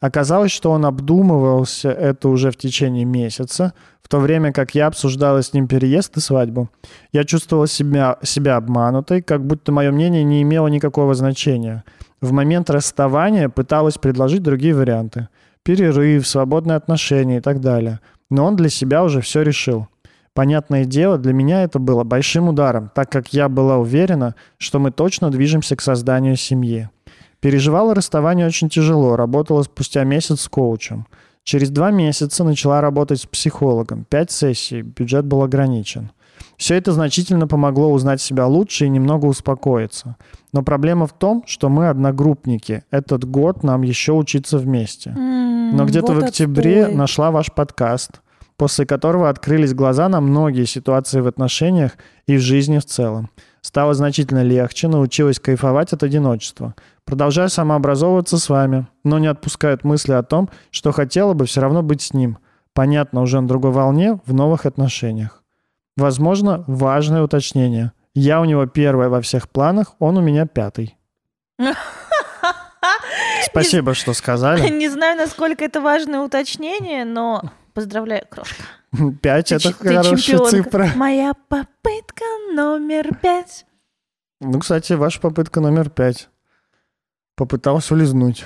Оказалось, что он обдумывался это уже в течение месяца, в то время как я обсуждала с ним переезд и свадьбу. Я чувствовала себя, себя обманутой, как будто мое мнение не имело никакого значения. В момент расставания пыталась предложить другие варианты. Перерыв, свободные отношения и так далее. Но он для себя уже все решил. Понятное дело, для меня это было большим ударом, так как я была уверена, что мы точно движемся к созданию семьи. Переживала расставание очень тяжело, работала спустя месяц с коучем. Через два месяца начала работать с психологом. Пять сессий, бюджет был ограничен. Все это значительно помогло узнать себя лучше и немного успокоиться. Но проблема в том, что мы одногруппники. Этот год нам еще учиться вместе. Но где-то вот в октябре отстой. нашла ваш подкаст после которого открылись глаза на многие ситуации в отношениях и в жизни в целом. Стало значительно легче, научилась кайфовать от одиночества. Продолжаю самообразовываться с вами, но не отпускают мысли о том, что хотела бы все равно быть с ним. Понятно, уже на другой волне, в новых отношениях. Возможно, важное уточнение. Я у него первая во всех планах, он у меня пятый. Спасибо, что сказали. Не знаю, насколько это важное уточнение, но Поздравляю, крошка. Пять — это хорошая чемпионка. цифра. Моя попытка номер пять. Ну, кстати, ваша попытка номер пять. Попыталась улизнуть.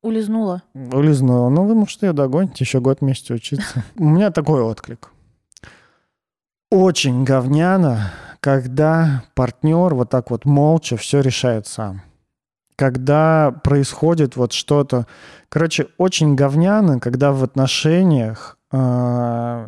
Улизнула? Улизнула. Ну, вы, может, ее догоните, еще год вместе учиться. У меня такой отклик. Очень говняно, когда партнер вот так вот молча все решает сам когда происходит вот что-то... Короче, очень говняно, когда в отношениях э,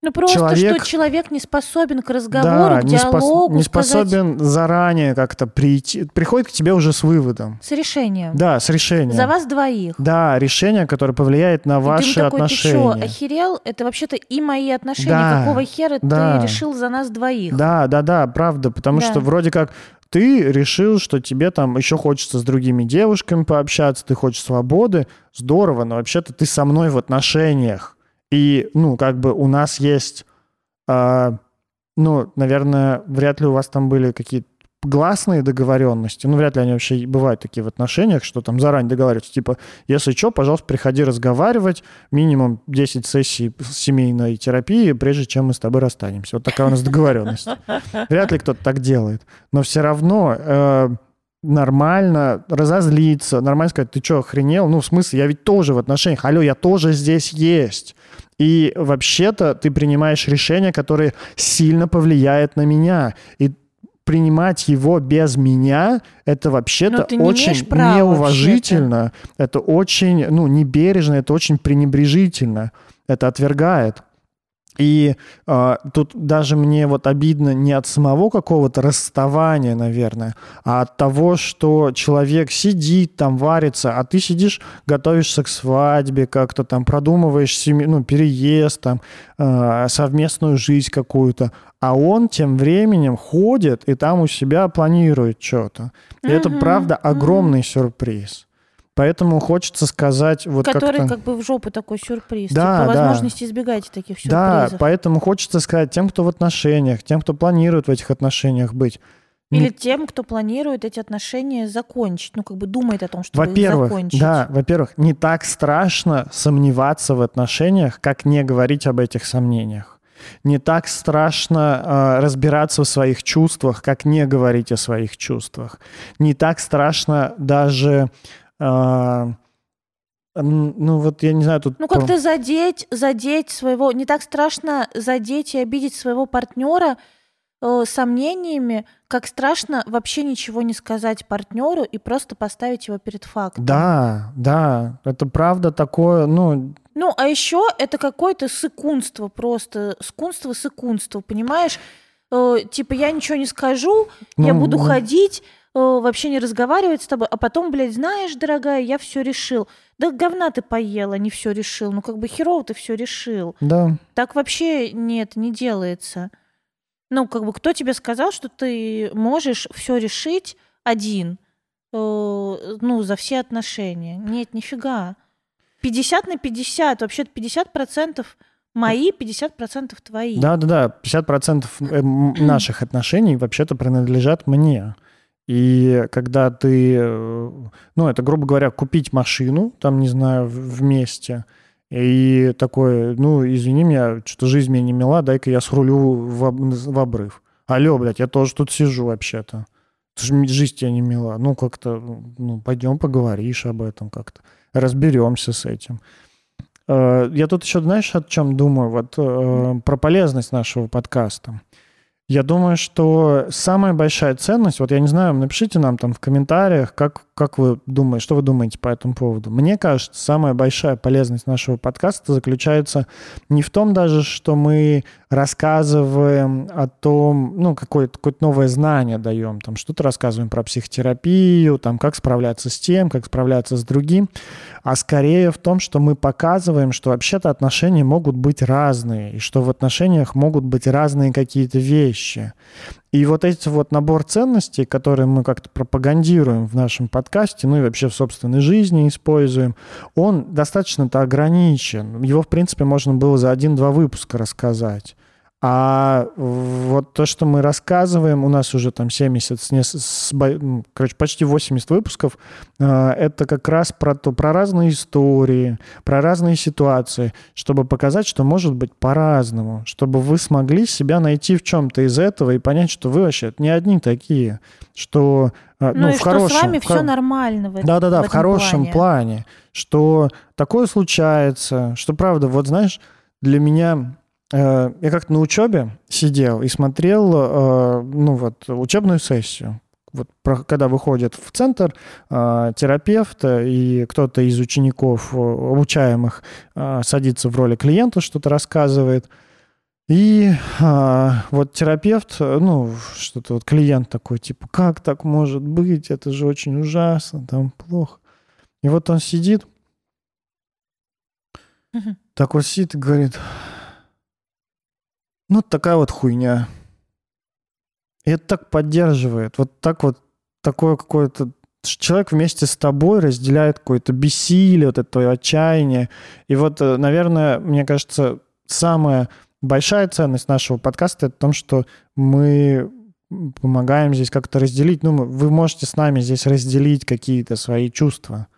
ну просто человек, что человек не способен к разговору, да, к диалогу. Не, спос, не способен заранее как-то прийти, приходит к тебе уже с выводом. С решением. Да, с решением. За вас двоих. Да, решение, которое повлияет на и ваши ты такой, отношения. Ты что, охерел? Это вообще-то и мои отношения. Да, Какого хера да. ты решил за нас двоих? Да, да, да, правда, потому да. что вроде как ты решил, что тебе там еще хочется с другими девушками пообщаться, ты хочешь свободы, здорово, но вообще-то ты со мной в отношениях. И, ну, как бы у нас есть, э, ну, наверное, вряд ли у вас там были какие-то гласные договоренности, ну, вряд ли они вообще бывают такие в отношениях, что там заранее договариваются, типа, если что, пожалуйста, приходи разговаривать, минимум 10 сессий семейной терапии, прежде чем мы с тобой расстанемся. Вот такая у нас договоренность. Вряд ли кто-то так делает. Но все равно э, нормально разозлиться, нормально сказать, ты что, охренел? Ну, в смысле, я ведь тоже в отношениях, алло, я тоже здесь есть. И вообще-то ты принимаешь решение, которое сильно повлияет на меня. И принимать его без меня, это вообще-то очень неуважительно, вообще это очень, ну, небережно, это очень пренебрежительно, это отвергает. И э, тут даже мне вот обидно не от самого какого-то расставания, наверное, а от того, что человек сидит там, варится, а ты сидишь, готовишься к свадьбе, как-то там продумываешь семью, ну, переезд, там, э, совместную жизнь какую-то, а он тем временем ходит и там у себя планирует что-то. И это, правда, огромный сюрприз. Поэтому хочется сказать вот Который как-то... как бы в жопу такой сюрприз. Да, типа, да. возможности избегайте таких сюрпризов. Да, поэтому хочется сказать тем, кто в отношениях, тем, кто планирует в этих отношениях быть. Или тем, кто планирует эти отношения закончить, ну, как бы думает о том, что во-первых, закончить. Да, во-первых, не так страшно сомневаться в отношениях, как не говорить об этих сомнениях. Не так страшно э, разбираться в своих чувствах, как не говорить о своих чувствах. Не так страшно даже... Э, ну вот я не знаю тут. Ну как-то задеть, задеть своего, не так страшно задеть и обидеть своего партнера э, сомнениями, как страшно вообще ничего не сказать партнеру и просто поставить его перед фактом. Да, да, это правда такое, ну. Ну а еще это какое-то сыкунство просто, скунство, сыкунство, понимаешь? Э, типа я ничего не скажу, ну, я буду ну... ходить вообще не разговаривать с тобой, а потом, блядь, знаешь, дорогая, я все решил. Да говна ты поела, не все решил. Ну, как бы херово ты все решил. Да. Так вообще нет, не делается. Ну, как бы кто тебе сказал, что ты можешь все решить один, э, ну, за все отношения? Нет, нифига. 50 на 50, вообще-то 50 процентов мои, 50 процентов твои. Да-да-да, 50 процентов э, наших отношений вообще-то принадлежат мне. И когда ты, э, ну, это, грубо говоря, купить машину, там, не знаю, вместе, и такой, ну, извини меня, что-то жизнь мне не мила, дай-ка я срулю в, в обрыв. Алло, блядь, я тоже тут сижу вообще-то. Жизнь тебе не мила. Ну, как-то, ну, пойдем поговоришь об этом как-то. Разберемся с этим. Э, я тут еще, знаешь, о чем думаю? Вот э, про полезность нашего подкаста. Я думаю, что самая большая ценность, вот я не знаю, напишите нам там в комментариях, как, как вы думаете, что вы думаете по этому поводу. Мне кажется, самая большая полезность нашего подкаста заключается не в том даже, что мы рассказываем о том, ну, какое-то какое новое знание даем, там что-то рассказываем про психотерапию, там, как справляться с тем, как справляться с другим, а скорее в том, что мы показываем, что вообще-то отношения могут быть разные, и что в отношениях могут быть разные какие-то вещи, вещи. И вот эти вот набор ценностей, которые мы как-то пропагандируем в нашем подкасте, ну и вообще в собственной жизни используем, он достаточно-то ограничен. Его, в принципе, можно было за один-два выпуска рассказать. А вот то, что мы рассказываем, у нас уже там 70, с, с, короче, почти 80 выпусков, э, это как раз про, то, про разные истории, про разные ситуации, чтобы показать, что может быть по-разному, чтобы вы смогли себя найти в чем-то из этого и понять, что вы вообще не одни такие, что э, ну, ну и в что хорошем, с вами в, все нормально в Да-да-да, в, в хорошем плане. плане, что такое случается, что правда, вот знаешь, для меня я как-то на учебе сидел и смотрел, э, ну вот, учебную сессию. Вот когда выходит в центр э, терапевт и кто-то из учеников обучаемых садится в роли клиента, что-то рассказывает. И а, вот терапевт, ну, что-то вот клиент такой, типа, как так может быть? Это же очень ужасно, там плохо. И вот он сидит, угу. так вот сидит и говорит, ну, такая вот хуйня. И это так поддерживает. Вот так вот, такое какое-то... Человек вместе с тобой разделяет какое-то бессилие, вот это твое отчаяние. И вот, э, наверное, мне кажется, самая большая ценность нашего подкаста это в том, что мы помогаем здесь как-то разделить. Ну, вы можете с нами здесь разделить какие-то свои чувства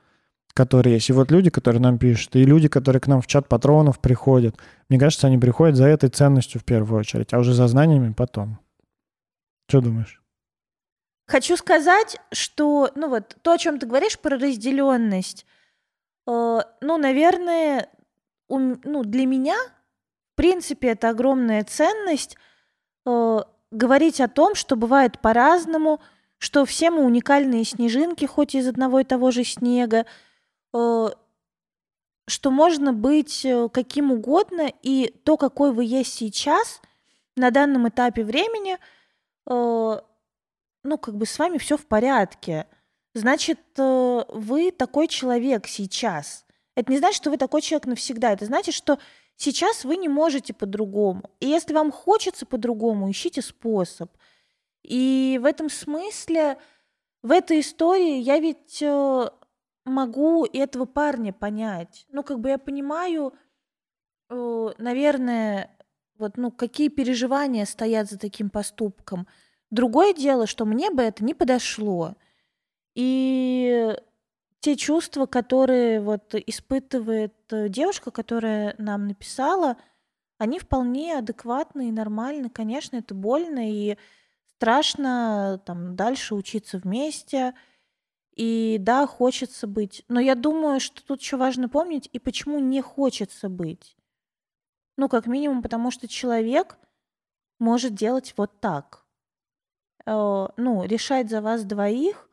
которые есть. И вот люди, которые нам пишут, и люди, которые к нам в чат патронов приходят, мне кажется, они приходят за этой ценностью в первую очередь, а уже за знаниями потом. Что думаешь? Хочу сказать, что, ну вот, то, о чем ты говоришь про разделенность, э, ну, наверное, у, ну, для меня, в принципе, это огромная ценность э, говорить о том, что бывает по-разному, что все мы уникальные снежинки, хоть из одного и того же снега, что можно быть э, каким угодно, и то, какой вы есть сейчас, на данном этапе времени, э, ну, как бы с вами все в порядке. Значит, вы такой человек сейчас. Это не значит, что вы такой человек навсегда. Это значит, что сейчас вы не можете по-другому. И если вам хочется по-другому, ищите способ. И в этом смысле, в этой истории я ведь могу этого парня понять. Ну, как бы я понимаю, э, наверное, вот, ну, какие переживания стоят за таким поступком. Другое дело, что мне бы это не подошло. И те чувства, которые вот испытывает э, девушка, которая нам написала, они вполне адекватны и нормальны. Конечно, это больно и страшно там дальше учиться вместе. И да, хочется быть. Но я думаю, что тут еще важно помнить, и почему не хочется быть. Ну, как минимум, потому что человек может делать вот так. Э, ну, решать за вас двоих,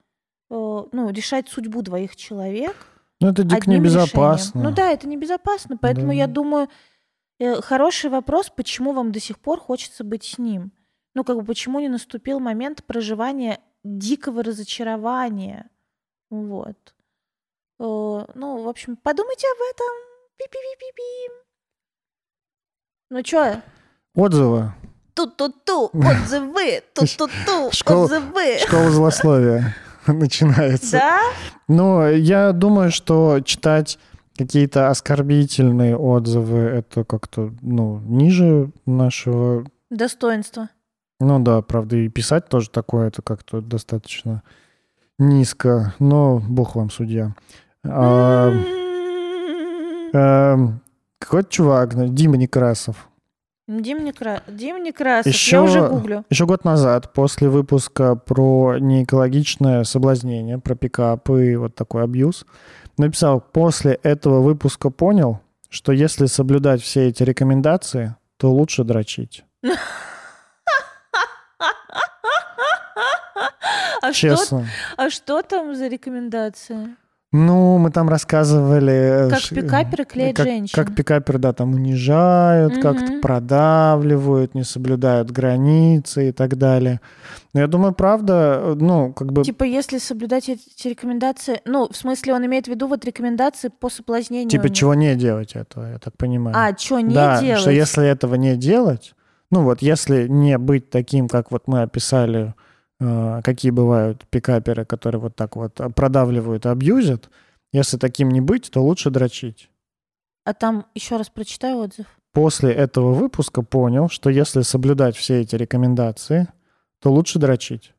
э, ну, решать судьбу двоих человек. Ну, это дико небезопасно. решением. Ну да, это небезопасно. Поэтому Да. я думаю, э, хороший вопрос, почему вам до сих пор хочется быть с ним. Ну, как бы, почему не наступил момент проживания дикого разочарования. Вот. Э, Ну, в общем, подумайте об этом. Пи-пи-пи-пи-пи. Ну чё? Отзывы. Ту-ту-ту, отзывы, ту-ту-ту, отзывы. Школа злословия начинается. Да? Но я думаю, что читать какие-то оскорбительные отзывы, это как-то, ну, ниже нашего... Достоинство. Ну да, правда, и писать тоже такое, это как-то достаточно низко. Но бог вам судья. А, эм, Какой-то чувак, Дима Некрасов. Дим Некра... Дим Некрасов. Еще- Я уже гуглю. Еще год назад, после выпуска про неэкологичное соблазнение, про пикапы и вот такой абьюз, написал, после этого выпуска понял, что если соблюдать все эти рекомендации, то лучше дрочить. А что, Честно. а что там за рекомендации? Ну, мы там рассказывали... э, Как пикаперы клеят как, женщин. Как пикаперы, да, там унижают, Мгм. как-то продавливают, не соблюдают границы и так далее. Но я думаю, правда, э, ну, как бы... Типа, если соблюдать эти рекомендации... Ну, в смысле, он имеет в виду вот рекомендации по соблазнению. Типа, чего не делать этого, я так понимаю. А, что не да, делать? что если этого не делать, ну вот если не быть таким, как вот мы описали, э, какие бывают пикаперы, которые вот так вот продавливают и абьюзят, если таким не быть, то лучше дрочить. А там еще раз прочитаю отзыв. После этого выпуска понял, что если соблюдать все эти рекомендации, то лучше дрочить.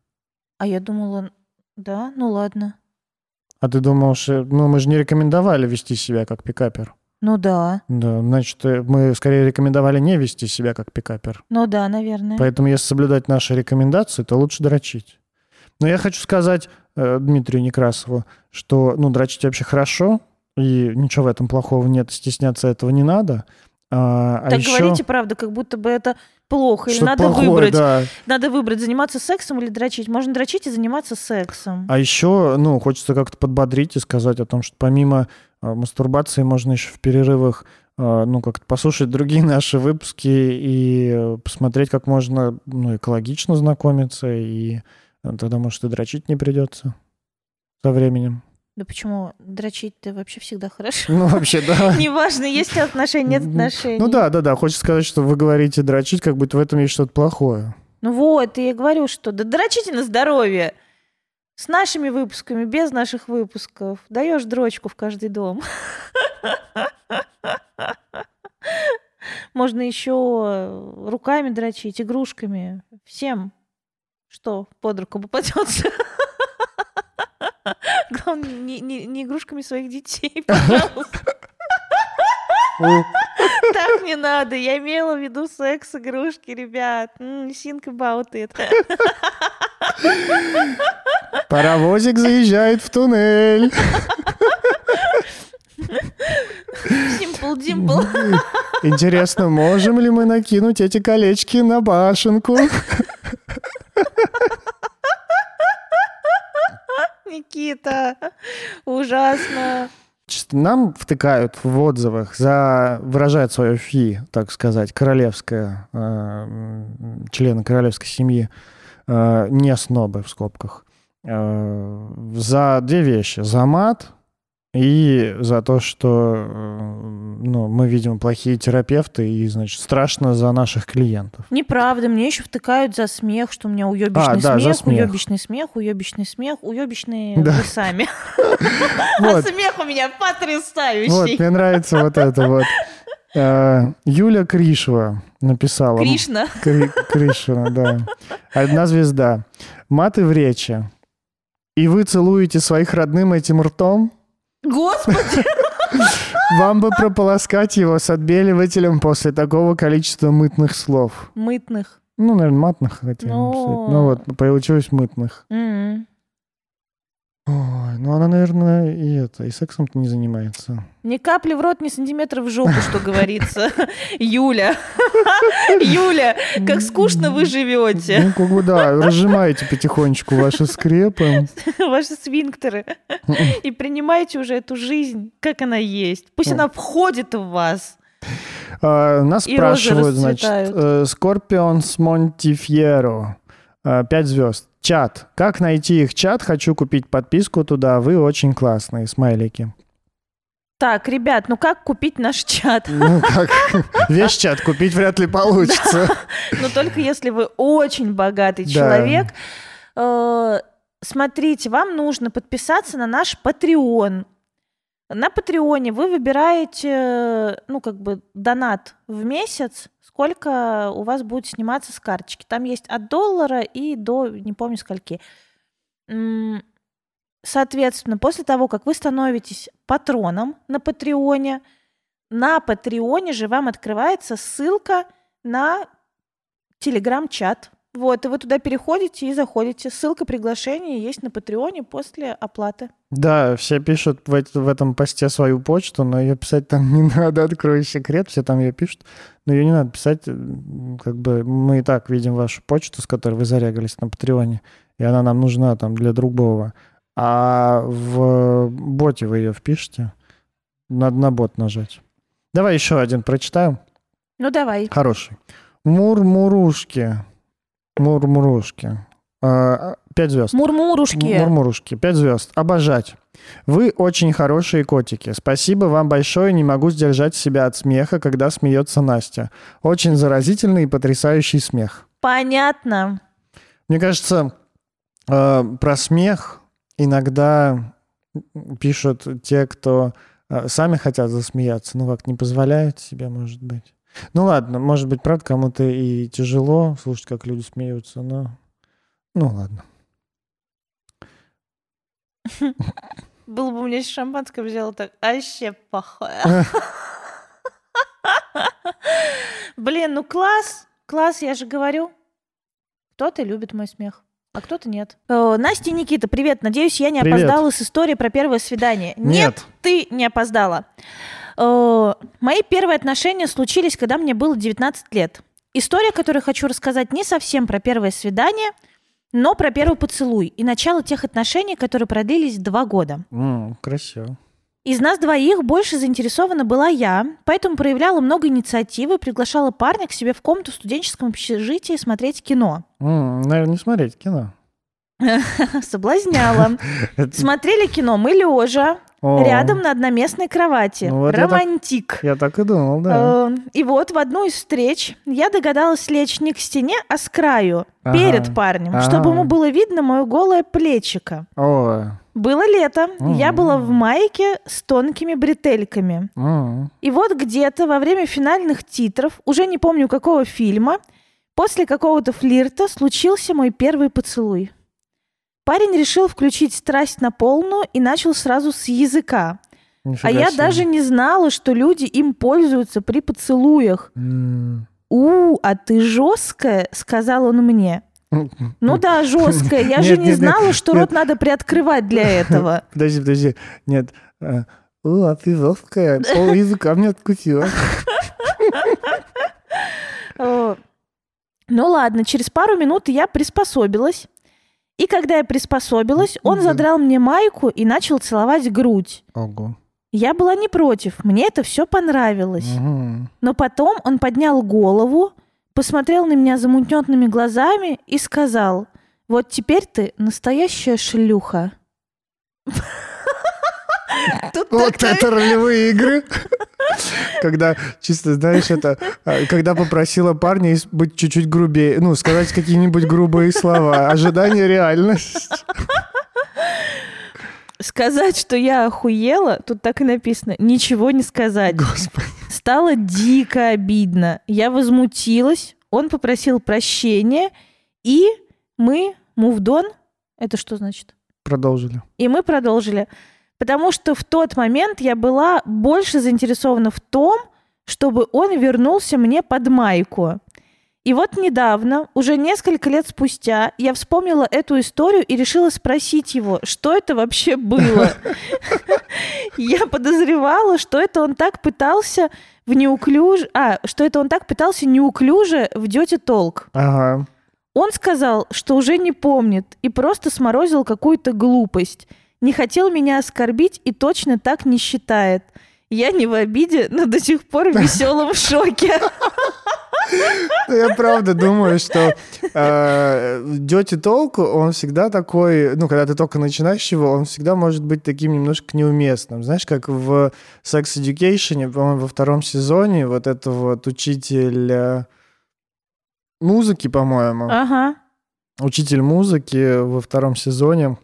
А я думала, да, ну ладно. А ты думал, что ну, мы же не рекомендовали вести себя как пикапер. Ну да, Да, значит, э, мы скорее рекомендовали не вести себя как пикапер. ну да, наверное. Поэтому, если соблюдать наши рекомендации, то лучше дрочить. Но я хочу сказать э, Дмитрию Некрасову, что ну, дрочить вообще хорошо, и ничего в этом плохого нет, стесняться этого не надо. А, а так еще говорите правда, как будто бы это плохо. Или надо плохое, выбрать. да. Надо выбрать, заниматься сексом или дрочить. Можно дрочить и заниматься сексом. А еще, ну, хочется как-то подбодрить и сказать о том, что помимо э, мастурбации можно еще в перерывах, э, ну, как-то послушать другие наши выпуски и э, посмотреть, как можно, ну, экологично знакомиться, и э, тогда, может, и дрочить не придется со временем. Да почему? Дрочить-то вообще всегда хорошо. Ну, вообще, да. Неважно, есть ли отношения, нет отношений. Ну да, да, да. Хочется сказать, что вы говорите дрочить, как будто в этом есть что-то плохое. Ну вот, и я говорю, что да дрочите на здоровье. С нашими выпусками, без наших выпусков. Даешь дрочку в каждый дом. Можно еще руками дрочить, игрушками. Всем, что под руку попадется. Главное, не, не- не игрушками своих детей, пожалуйста. Так не надо. Я имела в виду секс-игрушки, ребят. Think about it. Паровозик заезжает в туннель. Simple Dimple. Интересно, можем ли мы накинуть эти колечки на башенку? Никита, ужасно. Нам втыкают в отзывах за выражает свое фи, так сказать, королевская, э, члены королевской семьи, э, не снобы в скобках, э, за две вещи. За мат и за то, что э, ну, мы, видимо, плохие терапевты, и, значит, страшно за наших клиентов. Неправда, мне еще втыкают за смех, что у меня уебищный А, да, смех, смех. уебищный смех, уебищный смех, уебищные Да. вы сами. А Вот. смех у меня Вот, потрясающий. мне нравится вот это вот. Э, Юля Кришева написала. Кришна. Кри- Кришина, да. Одна звезда. Маты в речи. И вы целуете своих родным этим ртом? Господи, Вам бы прополоскать его с отбеливателем после такого количества мытных слов. Мытных. Ну, наверное, матных хотя бы. Ну. написать. Ну вот, получилось мытных. М. Ой, ну она, наверное, и это, и сексом-то не занимается. Ни капли в рот, ни сантиметра в жопу, что говорится. Юля. Юля, как скучно вы живете. Ну, как бы, да, разжимаете потихонечку ваши скрепы. Ваши свинктеры. И принимайте уже эту жизнь, как она есть. Пусть она входит в вас. А, Нас спрашивают, значит, э, Scorpions Montifiero. э, Пять звезд. Чат. Как найти их чат? Хочу купить подписку туда. Вы очень классные. Смайлики. Так, ребят, ну как купить наш чат? Ну как, весь чат купить вряд ли получится. Но только если вы очень богатый Да. человек. Э, Смотрите, вам нужно подписаться на наш Patreon. На Патреоне вы выбираете, э, ну, как бы, донат в месяц, сколько у вас будет сниматься с карточки. Там есть от доллара и до, не помню, скольки. Соответственно, после того, как вы становитесь патроном на Патреоне, на Патреоне же вам открывается ссылка на телеграм-чат. Вот, и вы туда переходите и заходите. Ссылка приглашения есть на Патреоне после оплаты. Да, все пишут в, в этом посте свою почту, но ее писать там не надо, открой секрет, все там ее пишут, но ее не надо писать, как бы мы и так видим вашу почту, с которой вы зарегались на Патреоне, и она нам нужна там для другого. А в боте вы ее впишете, надо на бот нажать. Давай еще один прочитаем. Ну, давай. Хороший. Мурмурушки. Мурмурушки. А, Пять звезд. Мурмурушки. Мурмурушки. Пять звезд. Обожать. Вы очень хорошие котики. Спасибо вам большое. Не могу сдержать себя от смеха, когда смеется Настя. Очень заразительный и потрясающий смех. Понятно. Мне кажется, э, про смех иногда пишут те, кто э, сами хотят засмеяться, ну как не позволяют себе, может быть. Ну ладно, может быть, правда, кому-то и тяжело слушать, как люди смеются, но ну ладно. Было бы у меня шампанское взяла так, а вообще плохое. Блин, ну класс, класс, я же говорю. Кто-то любит мой смех, а кто-то нет. Настя и Никита, привет. Надеюсь, я не Привет. опоздала с историей про первое свидание. Нет. ты не опоздала. Э, Мои первые отношения случились, когда мне было 19 лет. История, которую хочу рассказать, не совсем про первое свидание, но про первый поцелуй и начало тех отношений, которые продлились два года. М, красиво. Из нас двоих больше заинтересована была я, поэтому проявляла много инициативы, приглашала парня к себе в комнату в студенческом общежитии смотреть кино. М, Наверное, не смотреть кино. Соблазняла. Смотрели кино мы лежа, О, рядом на одноместной кровати. Ну вот я так- Романтик. Я так и думал, да. Э, И вот в одну из встреч я догадалась лечь не к стене, а с краю, Ага. перед парнем, чтобы Ага. ему было видно мое голое плечико. О, Было лето, я М. была в майке с тонкими бретельками. м, И вот где-то во время финальных титров, уже не помню какого фильма, после какого-то флирта случился мой первый поцелуй. Парень решил включить страсть на полную и начал сразу с языка. нифига А я себе. даже не знала, что люди им пользуются при поцелуях. «У, а ты жесткая», — сказал он мне. Ну да, жесткая. Я же не нет, нет, знала, что рот надо приоткрывать для этого. Подожди, подожди. Нет. а, О, а ты жесткая. О, языка мне откусила. Ну ладно, через пару минут я приспособилась. И когда я приспособилась, он задрал мне майку и начал целовать грудь. Ого. Я была не против, мне это все понравилось. Мгм. Но потом он поднял голову, посмотрел на меня замутненными глазами и сказал, вот теперь ты настоящая шлюха. Тут Вот это ролевые игры. Когда, чисто, знаешь, это, а, когда попросила парня быть чуть-чуть грубее, ну, сказать какие-нибудь грубые слова. Ожидание реальность. Сказать, что я охуела, тут так и написано, ничего не сказать. Господи. Стало дико обидно. Я возмутилась, он попросил прощения, и мы on. Это что значит? Продолжили. И мы продолжили. Потому что в тот момент я была больше заинтересована в том, чтобы он вернулся мне под майку. И вот недавно, уже несколько лет спустя, я вспомнила эту историю и решила спросить его, что это вообще было. Я подозревала, что это он так пытался в неуклюже... А, что это он так пытался неуклюже в Дете Толк. Ага. Он сказал, что уже не помнит и просто сморозил какую-то глупость. Не хотел меня оскорбить и точно так не считает. Я не в обиде, но до сих пор в веселом шоке. Ну, Я правда думаю, что э, Дети Толку, он всегда такой, ну, когда ты только начинаешь его, он всегда может быть таким немножко неуместным. Знаешь, как в Sex Education, по-моему, во втором сезоне, вот это вот учитель э, музыки, по-моему, Ага. учитель музыки во втором сезоне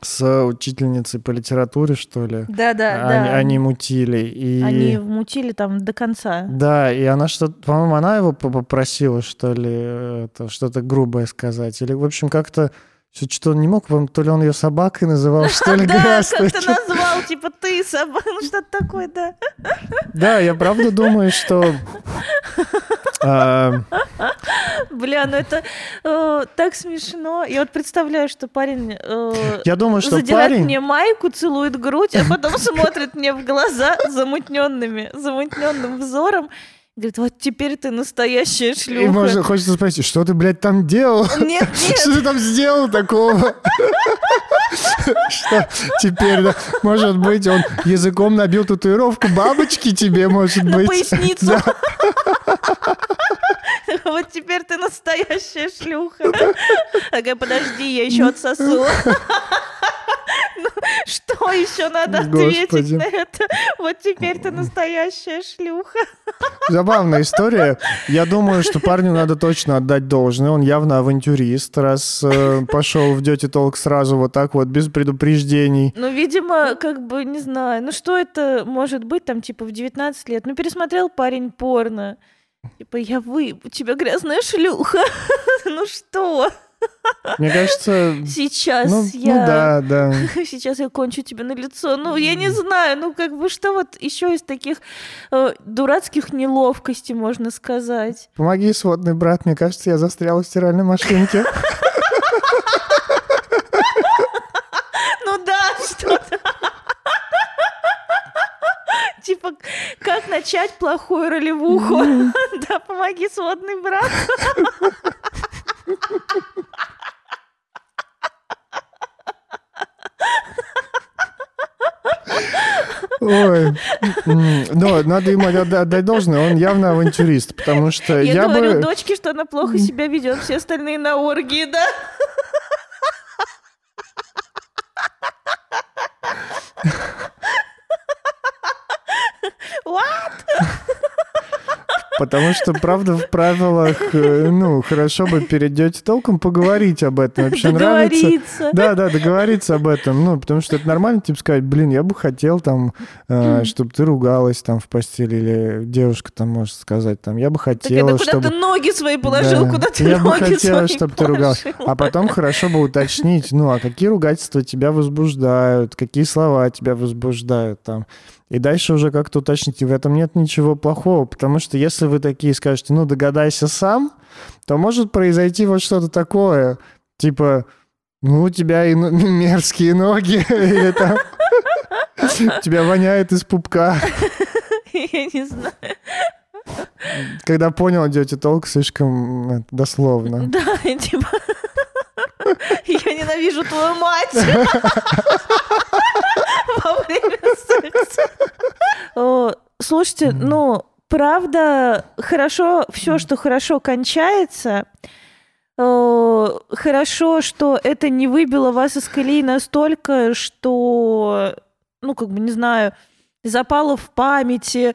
с учительницей по литературе, что ли. Да-да, они, да. они мутили. И... Они вмутили там до конца. Да, и она что-то, по-моему, она его по- попросила, что ли, это, что-то грубое сказать. Или, в общем, как-то все что он не мог, то ли он ее собакой называл, что ли, Да, грязно. как ты назвал, типа ты собака, ну что-то такое, да. Да, я правда думаю, что... а, Бля, ну это э, так смешно. Я вот представляю, что парень э, Я думаю, что задирает мне майку, целует грудь, а потом смотрит мне в глаза замутненными, замутненным взором. И Говорит, вот теперь ты настоящая И шлюха. можно, хочется спросить, что ты, блядь, там делал? Нет, Что нет, ты там сделал такого? Что теперь, да, может быть, он языком набил татуировку бабочки тебе, может на быть. поясницу. Вот теперь ты настоящая шлюха. Ага, подожди, я еще отсосу. Ну, Что еще надо ответить Господи. на это? Вот теперь ты настоящая шлюха. Забавная история. Я думаю, что парню надо точно отдать должное. Он явно авантюрист, раз э, пошел в Дети Толк сразу вот так вот, без предупреждений. Ну, видимо, как бы, не знаю, ну что это может быть там, типа, в 19 лет? Ну, пересмотрел парень порно. Типа, я у тебя грязная шлюха. Ну что? Мне кажется, Сейчас ну, я... ну да, да. Сейчас я кончу тебе на лицо. Ну, я не знаю, ну, как бы, что вот еще из таких э, дурацких неловкостей можно сказать? Помоги, сводный брат, мне кажется, я застрял в стиральной машинке. Ну да, что-то. Типа, как начать плохую ролевуху? Да, помоги, сводный брат. Ой. Но надо ему отда- отдать должное, он явно авантюрист, потому что Я я говорю бы... дочке, что она плохо себя ведет, все остальные на оргии, да? What? Потому что, правда, в правилах, э, ну, хорошо бы перед Дети Толком поговорить об этом. Вообще нравится... Да, да, договориться об этом. Ну, потому что это нормально, типа, сказать, блин, я бы хотел там, чтобы ты ругалась там в постели, или девушка там может сказать, там, я бы Так это хотела, куда чтобы... ты ноги свои положил, Да. куда ты Я бы ноги хотела, свои чтобы ты ругалась. А потом хорошо бы уточнить, ну, а какие ругательства тебя возбуждают, какие слова тебя возбуждают там. И дальше уже как-то уточнить, и в этом нет ничего плохого, потому что если вы такие скажете, ну, догадайся сам, то может произойти вот что-то такое, типа, ну, у тебя и мерзкие ноги, или там тебя воняет из пупка. Я не знаю. Когда понял, идете толк слишком э, дословно. Да, типа... Я ненавижу твою мать! Слушайте, ну, правда, хорошо, все, что хорошо кончается, хорошо, что это не выбило вас из колеи настолько, что, ну, как бы, не знаю, запало в памяти,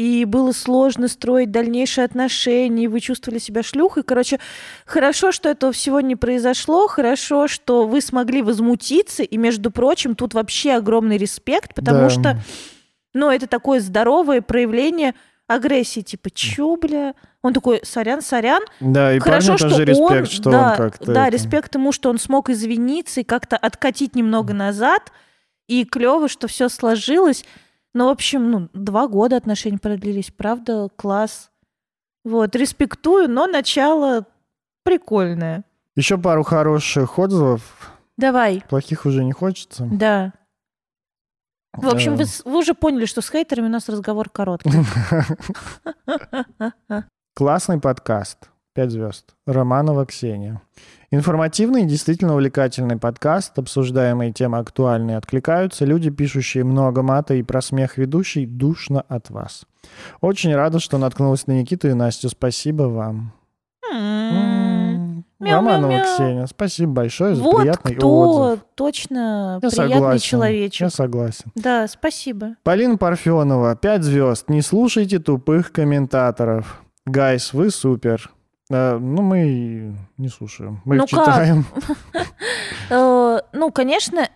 и было сложно строить дальнейшие отношения, и вы чувствовали себя шлюхой. Короче, хорошо, что этого всего не произошло, хорошо, что вы смогли возмутиться, и, между прочим, тут вообще огромный респект, потому Да. что, ну, это такое здоровое проявление агрессии, типа, чё, бля? Он такой, сорян, сорян. Да, и Хорошо, что тоже он, респект, что да, он как-то... Да, это- респект ему, что он смог извиниться и как-то откатить немного назад, И клево, что все сложилось. Ну, в общем, ну, два года отношения продлились, правда, класс. Вот, респектую, но начало прикольное. Еще пару хороших отзывов. Давай. Плохих уже не хочется. Да. В общем, вы, с- вы уже поняли, что с хейтерами у нас разговор короткий. Классный подкаст. Пять звезд. Романова Ксения. Информативный и действительно увлекательный подкаст. Обсуждаемые темы актуальны откликаются. Люди, пишущие много мата и про смех ведущий, душно от вас. Очень рада, что наткнулась на Никиту и Настю. Спасибо вам. М. Мяу, Романова мяу, мяу. Ксения, спасибо большое за Вот приятный кто отзыв. точно Я приятный согласен. человечек. Я согласен. Да, спасибо. Полина Парфенова, 5 звезд. Не слушайте тупых комментаторов. Гайс, вы супер. Э, ну, мы не слушаем. Мы Ну их читаем. Э, ну, конечно,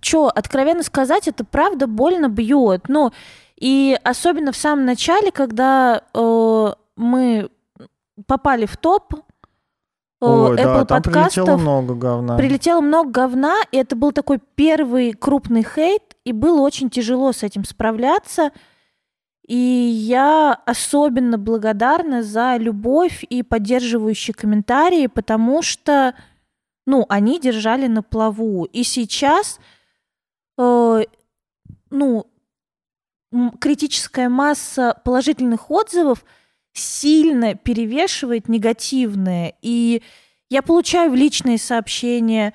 что, откровенно сказать, это правда больно бьет. Ну, и особенно в самом начале, когда э, мы попали в топ да, Apple там прилетело подкастов, много говна. прилетело много говна, и это был такой первый крупный хейт, и было очень тяжело с этим справляться. И я особенно благодарна за любовь и поддерживающие комментарии, потому что, ну, они держали на плаву. И сейчас, э, ну, критическая масса положительных отзывов сильно перевешивает негативные. И я получаю в личные сообщения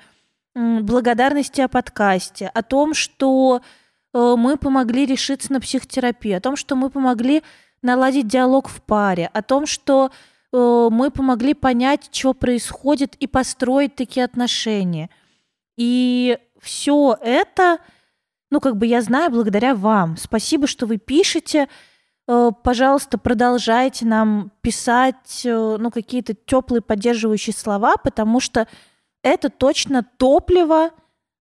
благодарности о подкасте, о том, что мы помогли решиться на психотерапию, о том, что мы помогли наладить диалог в паре, о том, что э, мы помогли понять, что происходит, и построить такие отношения. И все это, ну, как бы я знаю благодаря вам. Спасибо, что вы пишете. Э, Пожалуйста, продолжайте нам писать, э, ну, какие-то теплые поддерживающие слова, потому что это точно топливо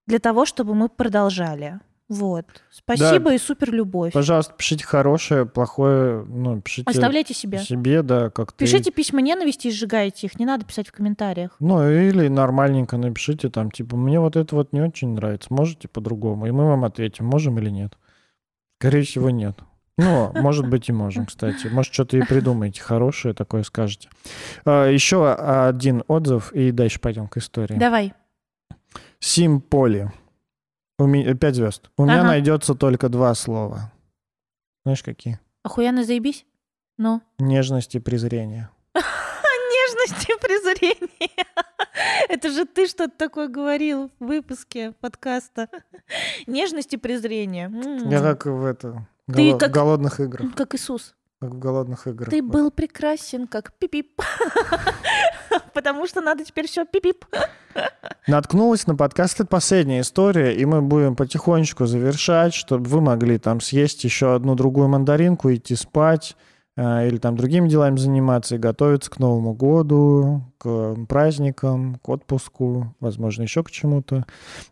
для того, чтобы мы продолжали. Вот. Спасибо и супер любовь. Пожалуйста, пишите хорошее, плохое, ну, пишите Оставляйте себе. себе, да, как ты. Пишите письма ненависти и сжигайте их. Не надо писать в комментариях. Ну, или нормальненько напишите там, типа, мне вот это вот не очень нравится, можете по-другому? И мы вам ответим, можем или нет. Скорее всего, нет. Ну, может быть, и можем, кстати. Может, что-то и придумаете хорошее такое скажете. А, Еще один отзыв, и дальше пойдем к истории. Давай. Сим Поли. У меня пять звезд. У меня Ага. найдется только два слова. Знаешь, какие? Охуенно заебись? Ну. Нежность и презрение. Нежность и презрение. Это же ты что-то такое говорил в выпуске подкаста. Нежность и презрение. Я как в это... Ты как- голодных играх. Как Иисус. Как в голодных играх. Ты был прекрасен, как пипип. Потому что надо теперь все пипип. Наткнулась на подкаст «Это последняя история», и мы будем потихонечку завершать, чтобы вы могли там съесть еще одну другую мандаринку, идти спать, или там другими делами заниматься и готовиться к Новому году, к праздникам, к отпуску, возможно, еще к чему-то.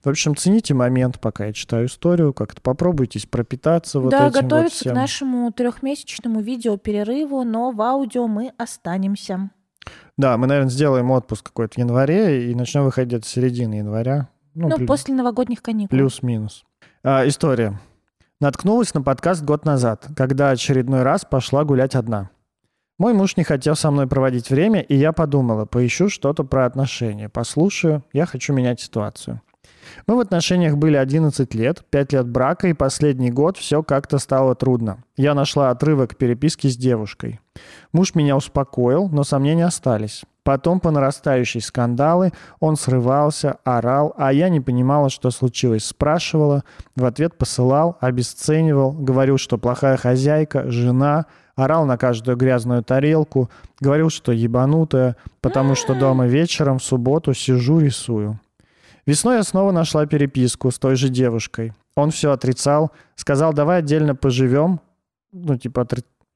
В общем, цените момент, пока я читаю историю, как-то попробуйтесь пропитаться вот да, этим вот готовиться всем. к нашему трехмесячному видеоперерыву, но в аудио мы останемся. Да, мы, наверное, сделаем отпуск какой-то в январе и начнем выходить с середины января. Ну, плю- после новогодних каникул. Плюс-минус. А, история. Наткнулась на подкаст год назад, когда очередной раз пошла гулять одна. Мой муж не хотел со мной проводить время, и я подумала, поищу что-то про отношения, послушаю, я хочу менять ситуацию. Мы в отношениях были 11 лет, 5 лет брака, и последний год все как-то стало трудно. Я нашла отрывок переписки с девушкой. Муж меня успокоил, но сомнения остались. Потом по нарастающей скандалы он срывался, орал, а я не понимала, что случилось. Спрашивала, в ответ посылал, обесценивал, говорил, что плохая хозяйка, жена, орал на каждую грязную тарелку, говорил, что ебанутая, потому что дома вечером в субботу сижу, рисую. Весной я снова нашла переписку с той же девушкой. Он все отрицал, сказал, давай отдельно поживем. Ну, типа.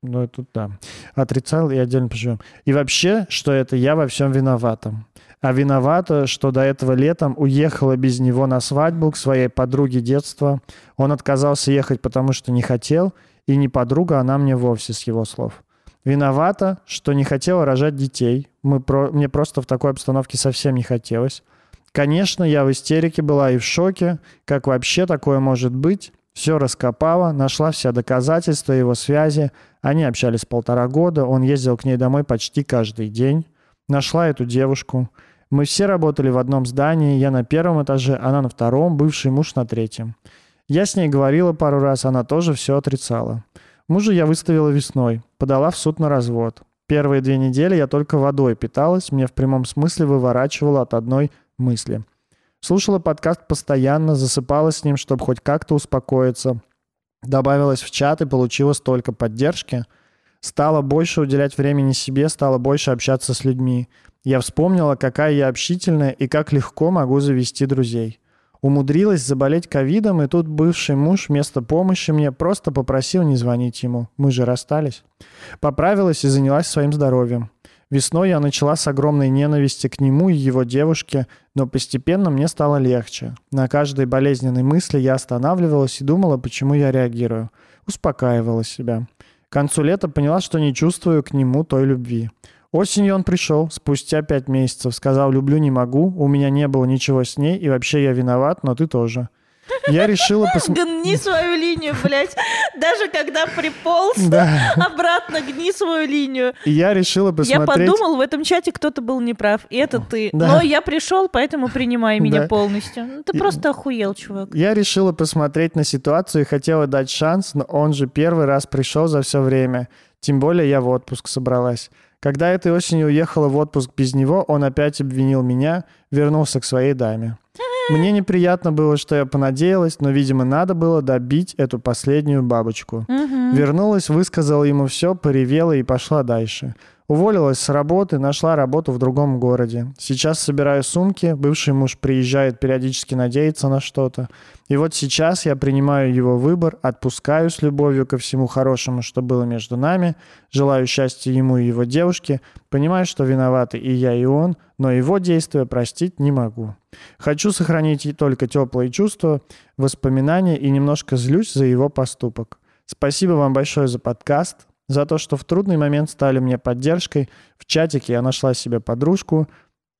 Ну, это да. Отрицал и отдельно поживем. И вообще, что это я во всем виновата. А виновата, что до этого летом уехала без него на свадьбу к своей подруге детства. Он отказался ехать, потому что не хотел, и не подруга, она мне вовсе, с его слов. Виновата, что не хотела рожать детей. Мы про... Мне просто в такой обстановке совсем не хотелось. Конечно, я в истерике была и в шоке. Как вообще такое может быть? Все раскопала, нашла все доказательства его связи. Они общались полтора года, он ездил к ней домой почти каждый день. Нашла эту девушку. Мы все работали в одном здании, я на первом этаже, она на втором, бывший муж на третьем. Я с ней говорила пару раз, она тоже все отрицала. Мужа я выставила весной, подала в суд на развод. Первые две недели я только водой питалась, мне в прямом смысле выворачивала от одной мысли. Слушала подкаст постоянно, засыпала с ним, чтобы хоть как-то успокоиться. Добавилась в чат и получила столько поддержки. Стала больше уделять времени себе, стала больше общаться с людьми. Я вспомнила, какая я общительная и как легко могу завести друзей. Умудрилась заболеть ковидом, и тут бывший муж вместо помощи мне просто попросил не звонить ему. Мы же расстались. Поправилась и занялась своим здоровьем. Весной я начала с огромной ненависти к нему и его девушке, но постепенно мне стало легче. На каждой болезненной мысли я останавливалась и думала, почему я реагирую. Успокаивала себя. К концу лета поняла, что не чувствую к нему той любви. Осенью он пришел, спустя пять месяцев, сказал «люблю, не могу, у меня не было ничего с ней, и вообще я виноват, но ты тоже». Я решила посмотреть... Гни свою линию, блядь. Даже когда приполз, Да. обратно гни свою линию. И я решила Я посмотреть... подумал, в этом чате кто-то был неправ, и это ты. Да. Но я пришел, поэтому принимай меня Да. полностью. Ну, Ты И- просто охуел, чувак. Я решила посмотреть на ситуацию и хотела дать шанс, но он же первый раз пришел за все время. Тем более я в отпуск собралась. Когда этой осенью уехала в отпуск без него, он опять обвинил меня, вернулся к своей даме. Мне неприятно было, что я понадеялась, но, видимо, надо было добить эту последнюю бабочку. Мгм. Вернулась, высказала ему все, поревела и пошла дальше. Уволилась с работы, нашла работу в другом городе. Сейчас собираю сумки, бывший муж приезжает периодически надеяться на что-то. И вот сейчас я принимаю его выбор, отпускаю с любовью ко всему хорошему, что было между нами, желаю счастья ему и его девушке, понимаю, что виноваты и я, и он, но его действия простить не могу. Хочу сохранить только теплые чувства, воспоминания и немножко злюсь за его поступок. Спасибо вам большое за подкаст, за то, что в трудный момент стали мне поддержкой. В чатике я нашла себе подружку.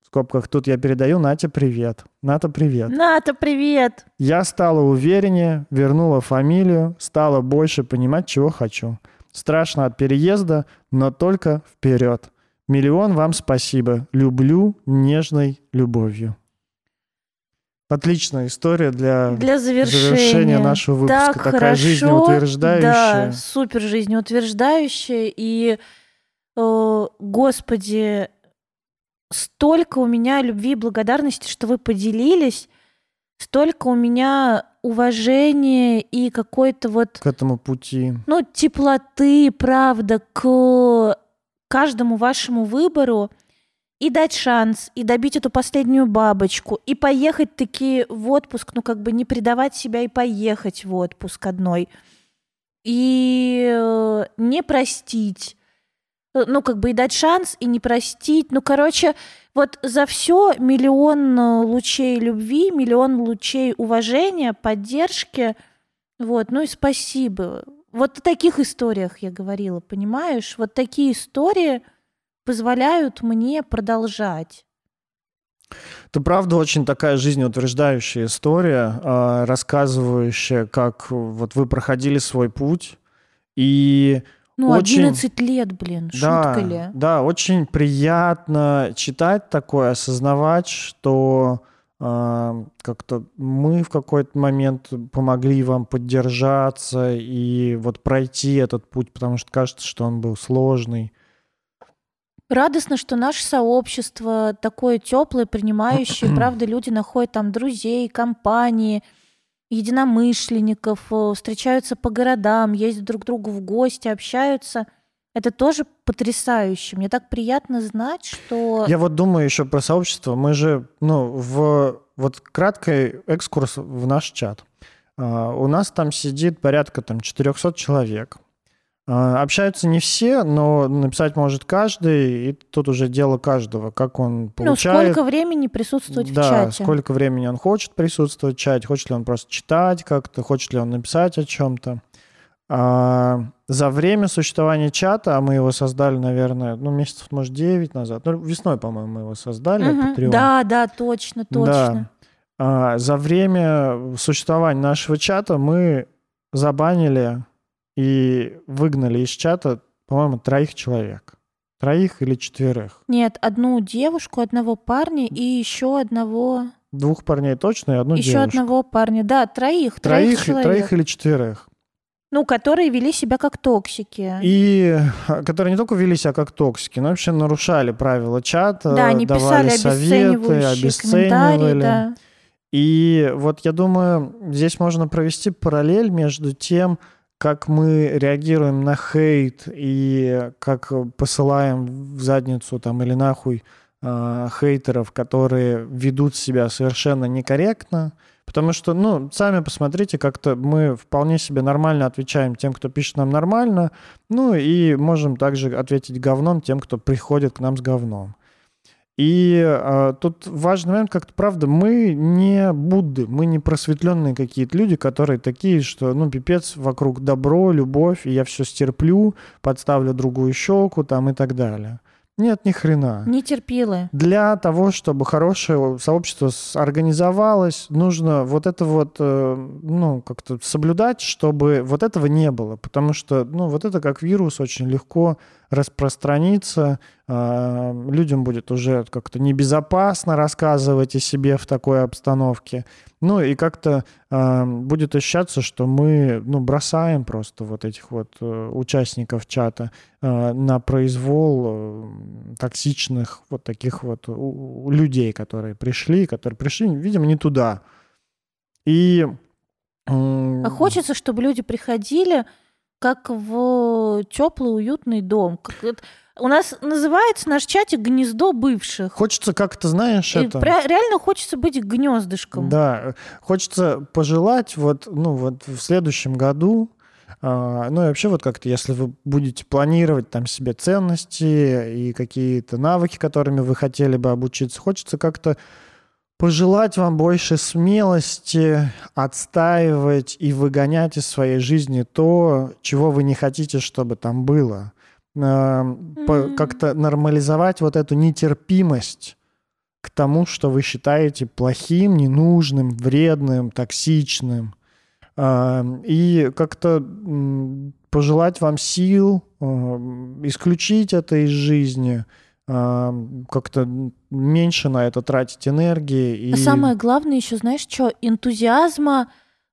В скобках тут я передаю Нате привет. Ната, привет. Ната, привет. Я стала увереннее, вернула фамилию, стала больше понимать, чего хочу. Страшно от переезда, но только вперед. Миллион вам спасибо. Люблю нежной любовью. Отличная история для, Для завершения. завершения нашего выпуска. Так Такая хорошо, жизнеутверждающая. Да, супер жизнеутверждающая. И, э, господи, столько у меня любви и благодарности, что вы поделились. Столько у меня уважения и какой-то вот к этому пути. ну, теплоты, правда, к каждому вашему выбору и дать шанс, и добить эту последнюю бабочку, и поехать таки в отпуск, ну, как бы не предавать себя и поехать в отпуск одной. И э, не простить. Э, Ну, как бы и дать шанс, и не простить. Ну, короче, вот за все миллион э, лучей любви, миллион лучей уважения, поддержки. Вот, ну и спасибо. Вот о таких историях я говорила, понимаешь? Вот такие истории позволяют мне продолжать. Это правда очень такая жизнеутверждающая история, а, рассказывающая, как вот вы проходили свой путь. И Ну, Очень- 11 лет, блин, да, шутка ли? да, очень приятно читать такое, осознавать, что а, как-то мы в какой-то момент помогли вам поддержаться и вот пройти этот путь, потому что кажется, что он был сложный. Радостно, что наше сообщество такое теплое, принимающее. Правда, люди находят там друзей, компании, единомышленников, э, встречаются по городам, ездят друг к другу в гости, общаются. Это тоже потрясающе. Мне так приятно знать, что... Я вот думаю еще про сообщество. Мы же, ну, в вот краткий экскурс в наш чат. А, У нас там сидит порядка там 400 человек. А, Общаются не все, но написать может каждый, и тут уже дело каждого, как он Ну, получает. сколько времени присутствовать да, в чате? сколько времени он хочет присутствовать в чате, хочет ли он просто читать как-то, хочет ли он написать о чем-то. А, за время существования чата, а мы его создали, наверное, ну, месяцев, может, 9 назад. Ну, весной, по-моему, мы его создали. Patreon. Да, да, точно, точно. А, за время существования нашего чата мы забанили и выгнали из чата, по-моему, троих человек. Троих или четверых. Нет, одну девушку, одного парня и еще одного, Двух парней точно и одну еще девушку. одного парня. Да, троих, троих, Троих, человек. троих или четверых. Ну, которые вели себя как токсики. И а, которые не только вели себя как токсики, но вообще нарушали правила чата, да, они давали писали советы, обесценивали. да. И вот я думаю, здесь можно провести параллель между тем, как мы реагируем на хейт и как посылаем в задницу там или нахуй э, хейтеров, которые ведут себя совершенно некорректно. Потому что, ну, сами посмотрите, как-то мы вполне себе нормально отвечаем тем, кто пишет нам нормально, ну и можем также ответить говном тем, кто приходит к нам с говном. И э, тут важный момент, как-то правда, мы не Будды, мы не просветленные какие-то люди, которые такие, что, ну, пипец, вокруг добро, любовь, и я все стерплю, подставлю другую щеку там и так далее. Нет, ни хрена. Нетерпилы. Для того, чтобы хорошее сообщество организовалось, нужно вот это вот, э, ну, как-то соблюдать, чтобы вот этого не было. Потому что, ну, вот это как вирус очень легко распространится. э, Людям будет уже как-то небезопасно рассказывать о себе в такой обстановке. Ну, и как-то э, будет ощущаться, что мы, ну, бросаем просто вот этих вот э, участников чата э, на произвол э, токсичных вот таких вот людей, которые пришли, которые пришли, видимо, не туда. И... А хочется, чтобы люди приходили как в теплый, уютный дом. Как У нас называется наш чатик «Гнездо бывших». Хочется как-то, знаешь, И это... реально хочется быть гнездышком. Да, хочется пожелать вот, ну, вот в следующем году, а, ну и вообще вот как-то, если вы будете планировать там себе ценности и какие-то навыки, которыми вы хотели бы обучиться, хочется как-то пожелать вам больше смелости отстаивать и выгонять из своей жизни то, чего вы не хотите, чтобы там было. Мгм. Как-то нормализовать вот эту нетерпимость к тому, что вы считаете плохим, ненужным, вредным, токсичным. А, И как-то пожелать вам сил, м, исключить это из жизни, как-то меньше на это тратить энергии. И... А самое главное еще, знаешь, что энтузиазма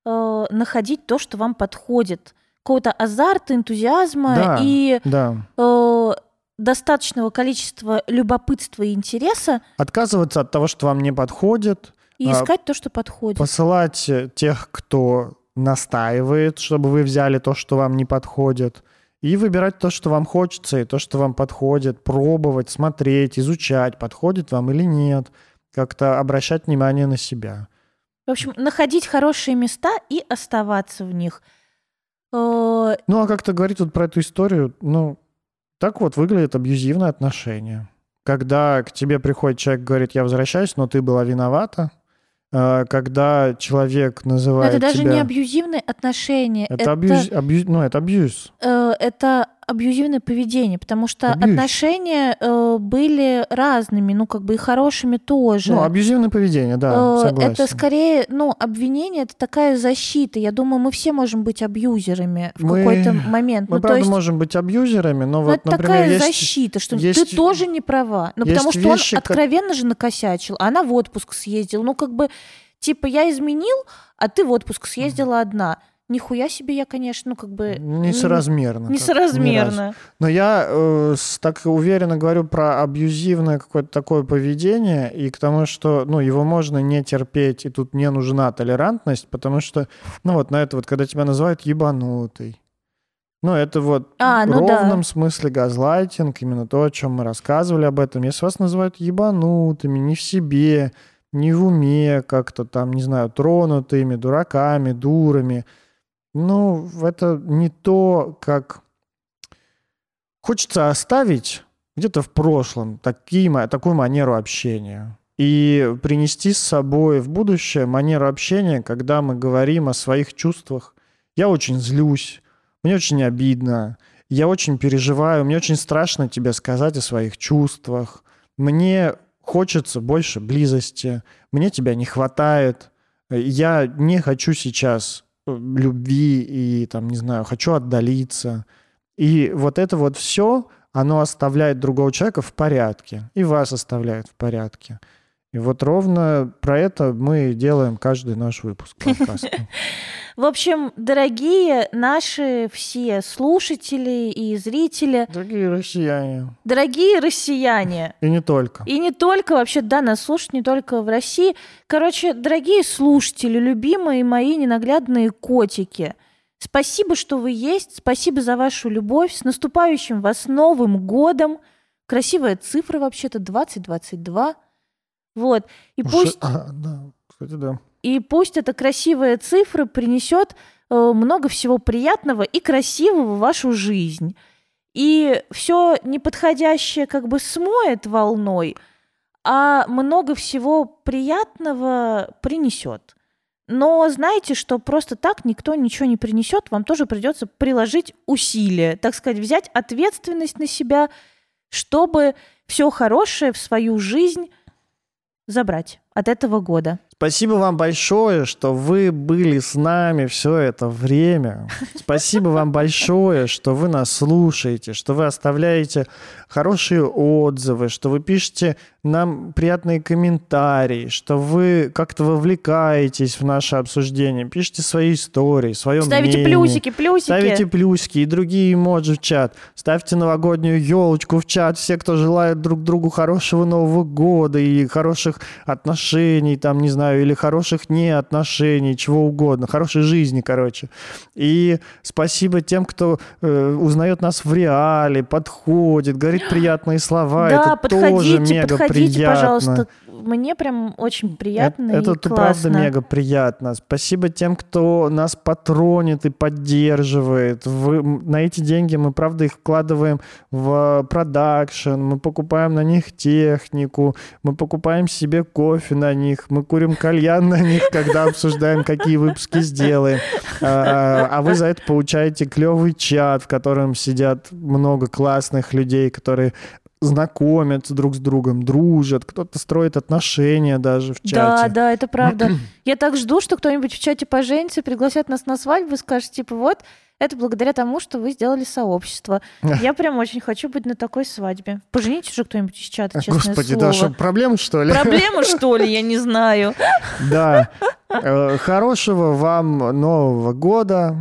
э, находить то, что вам подходит. Какого-то азарта, энтузиазма Да. и Да. э, достаточного количества любопытства и интереса Отказываться от того, что вам не подходит, и А, искать то, что подходит. посылать э, тех, кто настаивает, чтобы вы взяли то, что вам не подходит, и выбирать то, что вам хочется, и то, что вам подходит, пробовать, смотреть, изучать, подходит вам или нет, как-то обращать внимание на себя. В общем, находить хорошие места и оставаться в них. Э, Ну, а как-то говорить вот про эту историю, ну, так вот выглядит абьюзивное отношение. Когда к тебе приходит человек, говорит, я возвращаюсь, но ты была виновата. Э, Когда человек Но называет это даже тебя... не абьюзивные отношения. Это, абьюз, абью- ну, это абьюз. э, это абьюзивное поведение, потому что Абьюз. отношения э, были разными, ну, как бы и хорошими тоже. Ну, абьюзивное поведение, да, Э, согласен. Это скорее, ну, обвинение, это такая защита. Я думаю, мы все можем быть абьюзерами в Мы- какой-то момент. Мы, ну, правда, есть, можем быть абьюзерами, но ну, вот, это например, такая есть... защита, что есть- ты тоже не права. Ну, потому что вещи, он как- откровенно же накосячил, а она в отпуск съездила. Ну, как бы, типа, я изменил, а ты в отпуск съездила одна. Нихуя себе я, конечно, ну, как бы... Несоразмерно. Несоразмерно. Но я э, так уверенно говорю про абьюзивное какое-то такое поведение и к тому, что ну, его можно не терпеть, и тут не нужна толерантность, потому что, ну вот на это вот, когда тебя называют ебанутый, ну это вот А, в ну да. ровном смысле газлайтинг, именно то, о чем мы рассказывали об этом. Если вас называют ебанутыми, не в себе, не в уме, как-то там, не знаю, тронутыми, дураками, дурами, ну, это не то, как хочется оставить где-то в прошлом такие, такую манеру общения и принести с собой в будущее манеру общения, когда мы говорим о своих чувствах. Я очень злюсь, мне очень обидно, я очень переживаю, мне очень страшно тебе сказать о своих чувствах, мне хочется больше близости, мне тебя не хватает, я не хочу сейчас любви и, там, не знаю, хочу отдалиться. И вот это вот все, оно оставляет другого человека в порядке, и вас оставляет в порядке. И вот ровно про это мы делаем каждый наш выпуск подкаста. В общем, дорогие наши все слушатели и зрители, Дорогие россияне. дорогие россияне, И не только. и не только вообще, да, нас слушают не только в России. Короче, дорогие слушатели, любимые мои ненаглядные котики, спасибо, что вы есть, спасибо за вашу любовь, с наступающим вас Новым годом. Красивая цифра вообще-то, 2022. Вот. И Уже- пусть... А, да, кстати, да. И пусть эта красивая цифра принесет э, много всего приятного и красивого в вашу жизнь. И все неподходящее как бы смоет волной, а много всего приятного принесет. Но знайте, что просто так никто ничего не принесет, вам тоже придется приложить усилия, так сказать, взять ответственность на себя, чтобы все хорошее в свою жизнь забрать от этого года. Спасибо вам большое, что вы были с нами все это время. Спасибо вам большое, что вы нас слушаете, что вы оставляете хорошие отзывы, что вы пишете нам приятные комментарии, что вы как-то вовлекаетесь в наше обсуждение, пишите свои истории, свое Ставите мнение. плюсики, плюсики. Ставите плюсики и другие эмоджи в чат. Ставьте новогоднюю елочку в чат. Все, кто желает друг другу хорошего Нового года и хороших отношений, там, не знаю, или хороших неотношений, чего угодно. Хорошей жизни, короче. И спасибо тем, кто э, узнает нас в реале, подходит, говорит приятные слова. Да, Это тоже подходите, мега подходите, приятно. пожалуйста. Мне прям очень приятно Это, и это классно. правда мега приятно. Спасибо тем, кто нас патронит и поддерживает. Вы- на эти деньги мы, правда, их вкладываем в продакшн, мы покупаем на них технику, мы покупаем себе кофе на них, мы курим кальян на них, когда обсуждаем, какие выпуски сделаем. А, а вы за это получаете клевый чат, в котором сидят много классных людей, которые знакомятся друг с другом, дружат, кто-то строит отношения даже в чате. Да, да, это правда. Я так жду, что кто-нибудь в чате поженится, пригласят нас на свадьбу и скажет, типа, вот, это благодаря тому, что вы сделали сообщество. Я прям очень хочу быть на такой свадьбе. Поженитесь уже кто-нибудь из чата, честное Господи, слово. да, что, проблем, что ли? Проблема, что ли, я не знаю. Да. Э, Хорошего вам Нового года.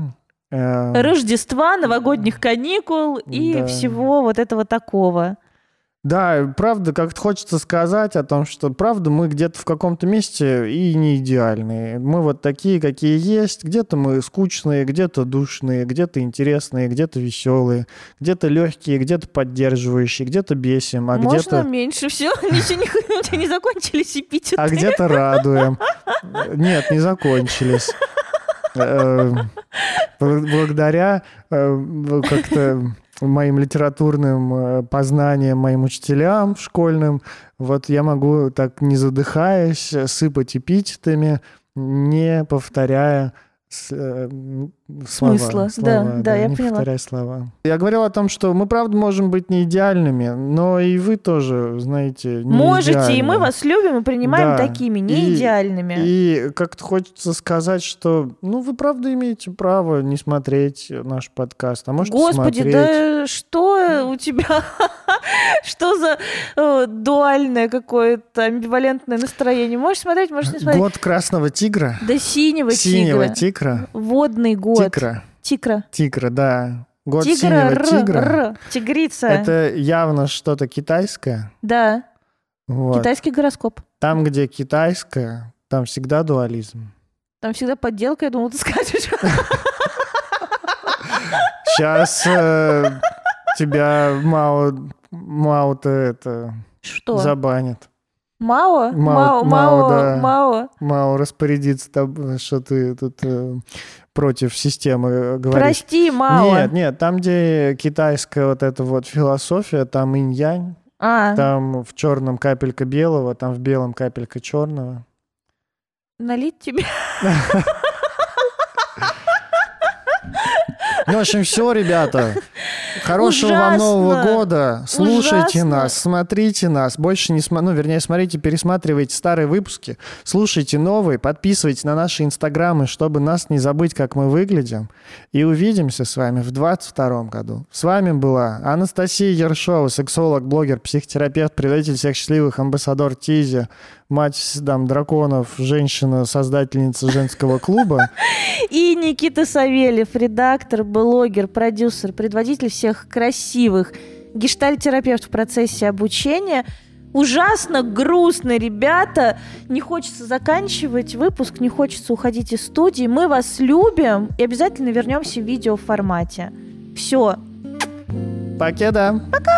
Э, Рождества, новогодних каникул и Да. всего вот этого такого. Да, правда, как-то хочется сказать о том, что, правда, мы где-то в каком-то месте и не идеальные. Мы вот такие, какие есть. Где-то мы скучные, где-то душные, где-то интересные, где-то веселые, где-то легкие, где-то поддерживающие, где-то бесим, а Можно где-то... меньше все? Ничего не, у тебя не закончились эпитеты? А где-то радуем. Нет, не закончились. Э, бл- Благодаря э, как-то моим литературным э, познаниям, моим учителям школьным, вот я могу так, не задыхаясь, сыпать эпитетами, не повторяя слова. Смысла. Да, слова, да, я не поняла. повторяя слова. Я говорил о том, что мы, правда, можем быть не идеальными, но и вы тоже, знаете, не Можете, и мы идеальны. вас любим и принимаем Да. такими, не И- идеальными. И как-то хочется сказать, что, ну, вы правда имеете право не смотреть наш подкаст, а можете Господи, смотреть. да что у тебя? Что за э, дуальное какое-то амбивалентное настроение? Можешь смотреть, можешь не смотреть. Год красного тигра. Да синего, Синего тигра. тигра. Водный год. Тигра. Тигра. Тигра, да. Год Тигра, синего р, тигра. р, тигрица. Это явно что-то китайское. Да, Вот. китайский гороскоп. Там, где китайское, там всегда дуализм. Там всегда подделка, я думала, ты скажешь. Сейчас тебя Мао, Мао-то это Что? забанит. Мао? Мао- Мао, Мао, да. Мао. Мао распорядится, там, что ты тут э, против системы э, говоришь. Прости, Мао. Нет, нет, там, где китайская вот эта вот философия, там инь-янь, А, там в черном капелька белого, там в белом капелька черного. налить тебе? в общем, все, ребята. Хорошего вам. Нового года. Слушайте Ужасно. нас, смотрите нас. Больше не смотрите, ну, вернее, смотрите, пересматривайте старые выпуски, слушайте новые, подписывайтесь на наши инстаграмы, чтобы нас не забыть, как мы выглядим. И увидимся с вами в 22 году. С вами была Анастасия Ершова, сексолог, блогер, психотерапевт, предатель всех счастливых, амбассадор Тизи, мать там, драконов, женщина, создательница женского клуба. И Никита Савельев, редактор, блогер, продюсер, предводитель всех красивых гештальтерапевт в процессе обучения. Ужасно грустно, ребята. Не хочется заканчивать выпуск, не хочется уходить из студии. Мы вас любим и обязательно вернемся в видеоформате. Все. Покеда! Пока!